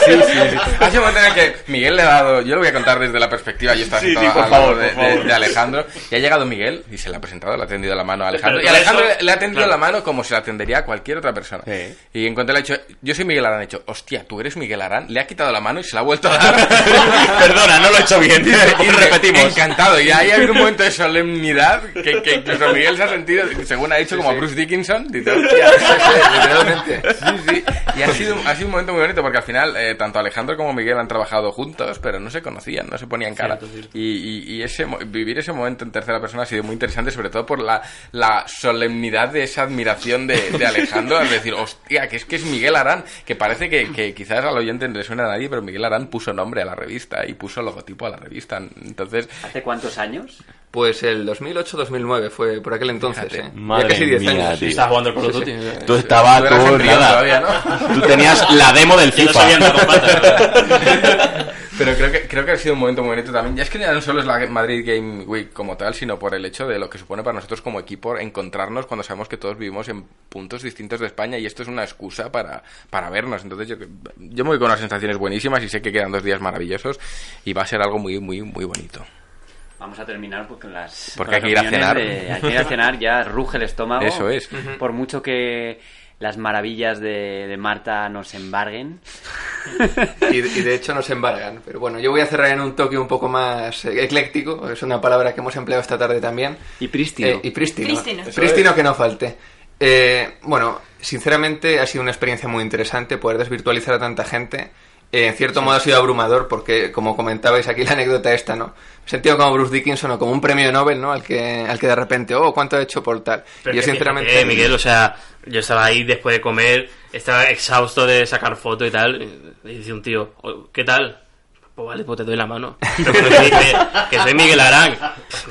sí, sí. Ha sido un momento en el que Miguel le ha dado, yo lo voy a contar desde la perspectiva, yo estaba Sí, sentado sí, por al lado favor, de, por favor. de- de Alejandro y ha llegado Miguel y se le ha presentado, le ha tendido la mano a Alejandro y Pero- pero Alejandro eso- le ha tendido claro. la mano como se la tendería a cualquier otra persona. Sí. Y en cuanto le ha dicho, yo soy Miguel Arán, ha dicho, hostia, tú eres Miguel Arán, le ha quitado la mano y se la ha vuelto a dar. Perdona, no lo he hecho bien. Y Repetimos. Encantado. Y ahí ha habido un momento de solemnidad que, que incluso Miguel se ha sentido, según ha dicho, como Bruce Dickinson. Dice, hostia, literalmente. Sí, sí. Y ha sido, ha sido un momento muy bonito porque al final, eh, tanto Alejandro como Miguel han trabajado juntos, pero no se conocían, no se ponían cara. Cierto, cierto. Y, y- y ese, vivir ese momento en tercera persona ha sido muy interesante, sobre todo por la, la solemnidad de esa admiración de, de Alejandro. Es decir, hostia, que es que es Miguel Arán, que parece que, que quizás al oyente no le suena a nadie, pero Miguel Arán puso nombre a la revista y puso logotipo a la revista. Entonces, ¿Hace cuántos años? Pues el 2008-2009 fue por aquel entonces, Fíjate. ¿eh? Madre ya casi 10 mía, años. tío. Estás jugando al Call of Duty. Tú estabas, Tú eras tú, embrión nada. todavía, ¿no? Tú tenías la demo del Yo no FIFA. sabía. Pero creo que, creo que ha sido un momento muy bonito también. Ya es que ya no solo es la Madrid Game Week como tal, sino por el hecho de lo que supone para nosotros como equipo encontrarnos cuando sabemos que todos vivimos en puntos distintos de España y esto es una excusa para, para vernos. Entonces yo, yo me voy con unas sensaciones buenísimas y sé que quedan dos días maravillosos y va a ser algo muy, muy, muy bonito. Vamos a terminar pues, con las. Porque con hay las que ir a cenar. de- hay que ir a cenar, ya ruge el estómago. Eso es. Por mucho que las maravillas de, de Marta nos embarguen. Y, y de hecho nos embargan. Pero bueno, yo voy a cerrar en un toque un poco más ecléctico. Es una palabra que hemos empleado esta tarde también. Y prístino. Eh, y prístino. Prístino que no falte. Eh, bueno, sinceramente ha sido una experiencia muy interesante poder desvirtualizar a tanta gente. Eh, en cierto modo ha sido abrumador porque, como comentabais aquí la anécdota esta, ¿no? Me he sentido como Bruce Dickinson o como un premio Nobel, ¿no? Al que, al que de repente, oh, ¿cuánto ha hecho por tal? Pero yo sinceramente... fíjate, Miguel, o sea, yo estaba ahí después de comer, estaba exhausto de sacar fotos y tal, y dice un tío, "Oh, ¿qué tal? Pues vale, pues te doy la mano. Pero que, soy Miguel Arán.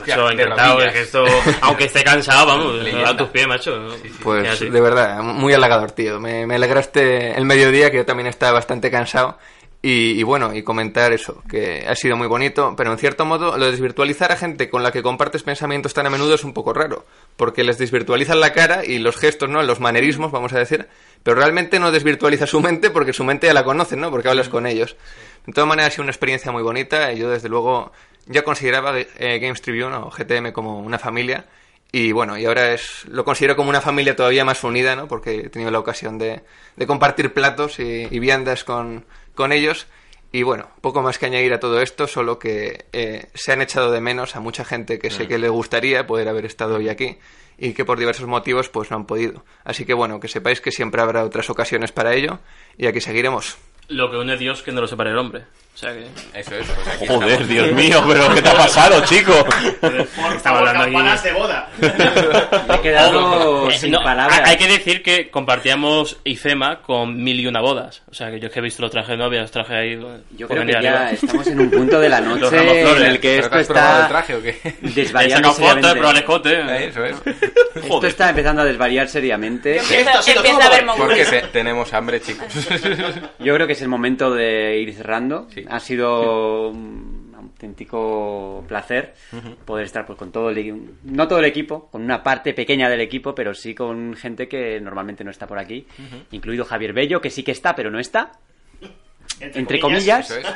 Macho, encantado, es que esto, aunque esté cansado, vamos, Leyenda. a tus pies, macho. Pues Y así. de verdad, muy halagador, tío. Me, me alegraste el mediodía, que yo también estaba bastante cansado. Y, y bueno, y comentar eso, que ha sido muy bonito, pero en cierto modo lo de desvirtualizar a gente con la que compartes pensamientos tan a menudo es un poco raro, porque les desvirtualizan la cara y los gestos, ¿no? Los manerismos, vamos a decir, pero realmente no desvirtualiza su mente porque su mente ya la conocen, ¿no? Porque hablas con ellos. De todas maneras ha sido una experiencia muy bonita y yo desde luego ya consideraba eh, Games Tribune o GTM como una familia y bueno, y ahora es lo considero como una familia todavía más unida, ¿no? Porque he tenido la ocasión de, de compartir platos y, y viandas con, con ellos. Y bueno, poco más que añadir a todo esto, solo que eh, se han echado de menos a mucha gente que sé que le gustaría poder haber estado hoy aquí y que por diversos motivos pues no han podido. Así que bueno, que sepáis que siempre habrá otras ocasiones para ello y aquí seguiremos. Lo que une Dios que no lo separe el hombre. O sea que... Eso es. pues aquí Joder, estamos. Dios mío, pero ¿qué te ha pasado, chico? Estaba hablando aquí. campanas de boda. Me he quedado sin no, palabras. hay que decir que compartíamos IFEMA con mil y una bodas. O sea, que yo es que he visto los trajes de novia, los trajes ahí. Yo por creo que venir ya arriba. estamos en un punto de la noche en el que ¿Pero esto probado el está traje o qué? He desvariando sacado fotos, he seriamente. escote. Eso es. Esto está empezando a desvariar seriamente. Empieza, a haber por- Porque tenemos hambre, chicos. Yo creo que es el momento de ir cerrando. Sí. Ha sido un auténtico placer poder estar pues, con todo el equipo, no todo el equipo, con una parte pequeña del equipo, pero sí con gente que normalmente no está por aquí, incluido Javier Bello, que sí que está, pero no está. Entre comillas. Eso es.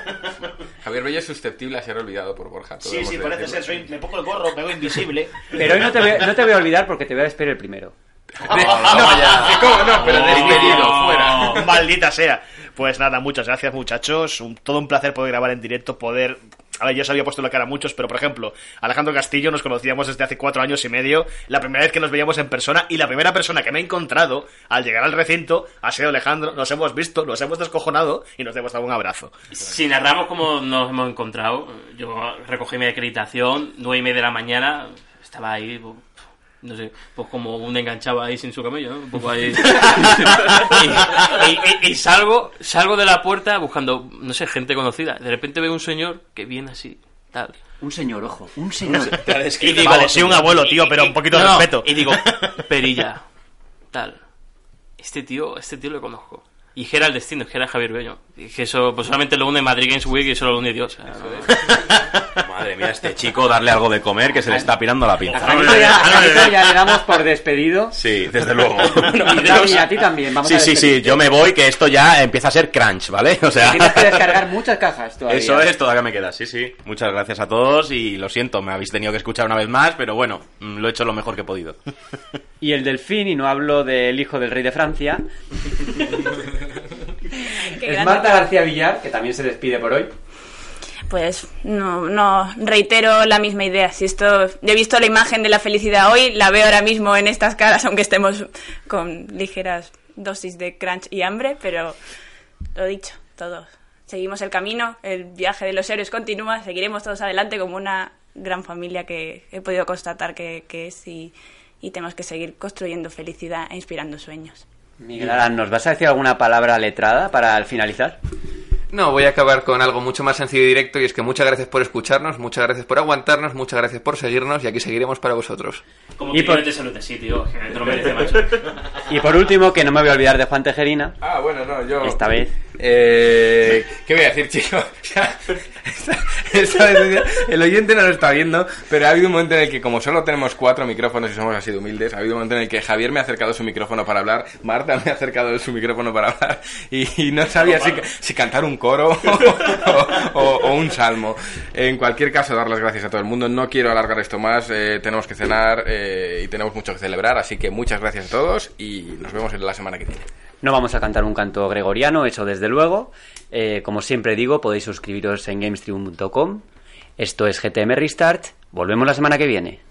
Javier Bello es susceptible a ser olvidado por Borja. todo Sí, sí, parece decirlo. ser. Soy, me pongo el gorro, me hago invisible. Pero hoy no te, voy, no te voy a olvidar porque te voy a despedir el primero. no, ¿cómo no? Pero despedido, fuera. Maldita sea. Pues nada, muchas gracias, muchachos. Todo un placer poder grabar en directo, poder. A ver, ya se había puesto la cara a muchos, pero por ejemplo, Alejandro Castillo nos conocíamos desde hace cuatro años y medio, la primera vez que nos veíamos en persona, y la primera persona que me he encontrado al llegar al recinto ha sido Alejandro. Nos hemos visto, nos hemos descojonado y nos hemos dado un abrazo. Si narramos cómo nos hemos encontrado, yo recogí mi acreditación, nueve y media de la mañana, estaba ahí, no sé, pues como un enganchado ahí sin su camello, ¿no? Un poco ahí. y, y- y- y salgo, salgo de la puerta buscando, no sé, gente conocida. De repente veo un señor que viene así, tal. Un señor, ojo, un señor. Y digo, Vale, sí, un abuelo, tío, pero un poquito de No, respeto. Y digo, perilla, tal. Este tío, este tío lo conozco. Y era el destino, es que era Javier Bello. Y que eso, pues solamente lo une Madrid Games Week y eso lo une Dios. Madre mía, este chico, darle algo de comer que se le está pirando la A pinza. Janito ya, a Janito ya le damos por despedido. Sí, desde luego. Y a ti también. Vamos Sí, a sí, sí, yo me voy, que esto ya empieza a ser crunch, ¿vale? O sea... Tienes que descargar muchas cajas todavía. Eso es, todavía me queda, sí, sí. Muchas gracias a todos y lo siento, me habéis tenido que escuchar una vez más, pero bueno, mm, lo he hecho lo mejor que he podido. Y el delfín, y no hablo del hijo del rey de Francia, Qué es. Marta García Villar, que también se despide por hoy. Pues no, no, reitero la misma idea. Si esto, yo he visto la imagen de la felicidad hoy, la veo ahora mismo en estas caras, aunque estemos con ligeras dosis de crunch y hambre, pero lo dicho, todos. Seguimos el camino, el viaje de los héroes continúa, seguiremos todos adelante como una gran familia que he podido constatar que, que es y, y tenemos que seguir construyendo felicidad e inspirando sueños. Miguel Arán, ¿nos vas a decir alguna palabra letrada para al finalizar? No, voy a acabar con algo mucho más sencillo y directo y es que muchas gracias por escucharnos, muchas gracias por aguantarnos, muchas gracias por seguirnos y aquí seguiremos para vosotros. como Y por- no salute, sí, tío, lo merece, macho. Y por último, que no me voy a olvidar de Juan Tejerina, Ah, bueno, no, yo... esta vez. Eh, ¿Qué voy a decir, chicos? El oyente no lo está viendo, pero ha habido un momento en el que, como solo tenemos cuatro micrófonos y somos así de humildes, ha habido un momento en el que Javier me ha acercado su micrófono para hablar, Marta me ha acercado su micrófono para hablar, y, y no sabía si, si cantar un coro o, o- o un salmo. En cualquier caso, dar las gracias a todo el mundo. No quiero alargar esto más, eh, tenemos que cenar eh, y tenemos mucho que celebrar, así que muchas gracias a todos y nos vemos en la semana que viene. No vamos a cantar un canto gregoriano, eso desde luego. Eh, como siempre digo, podéis suscribiros en gamestribune.com. Esto es GTM Restart. Volvemos la semana que viene.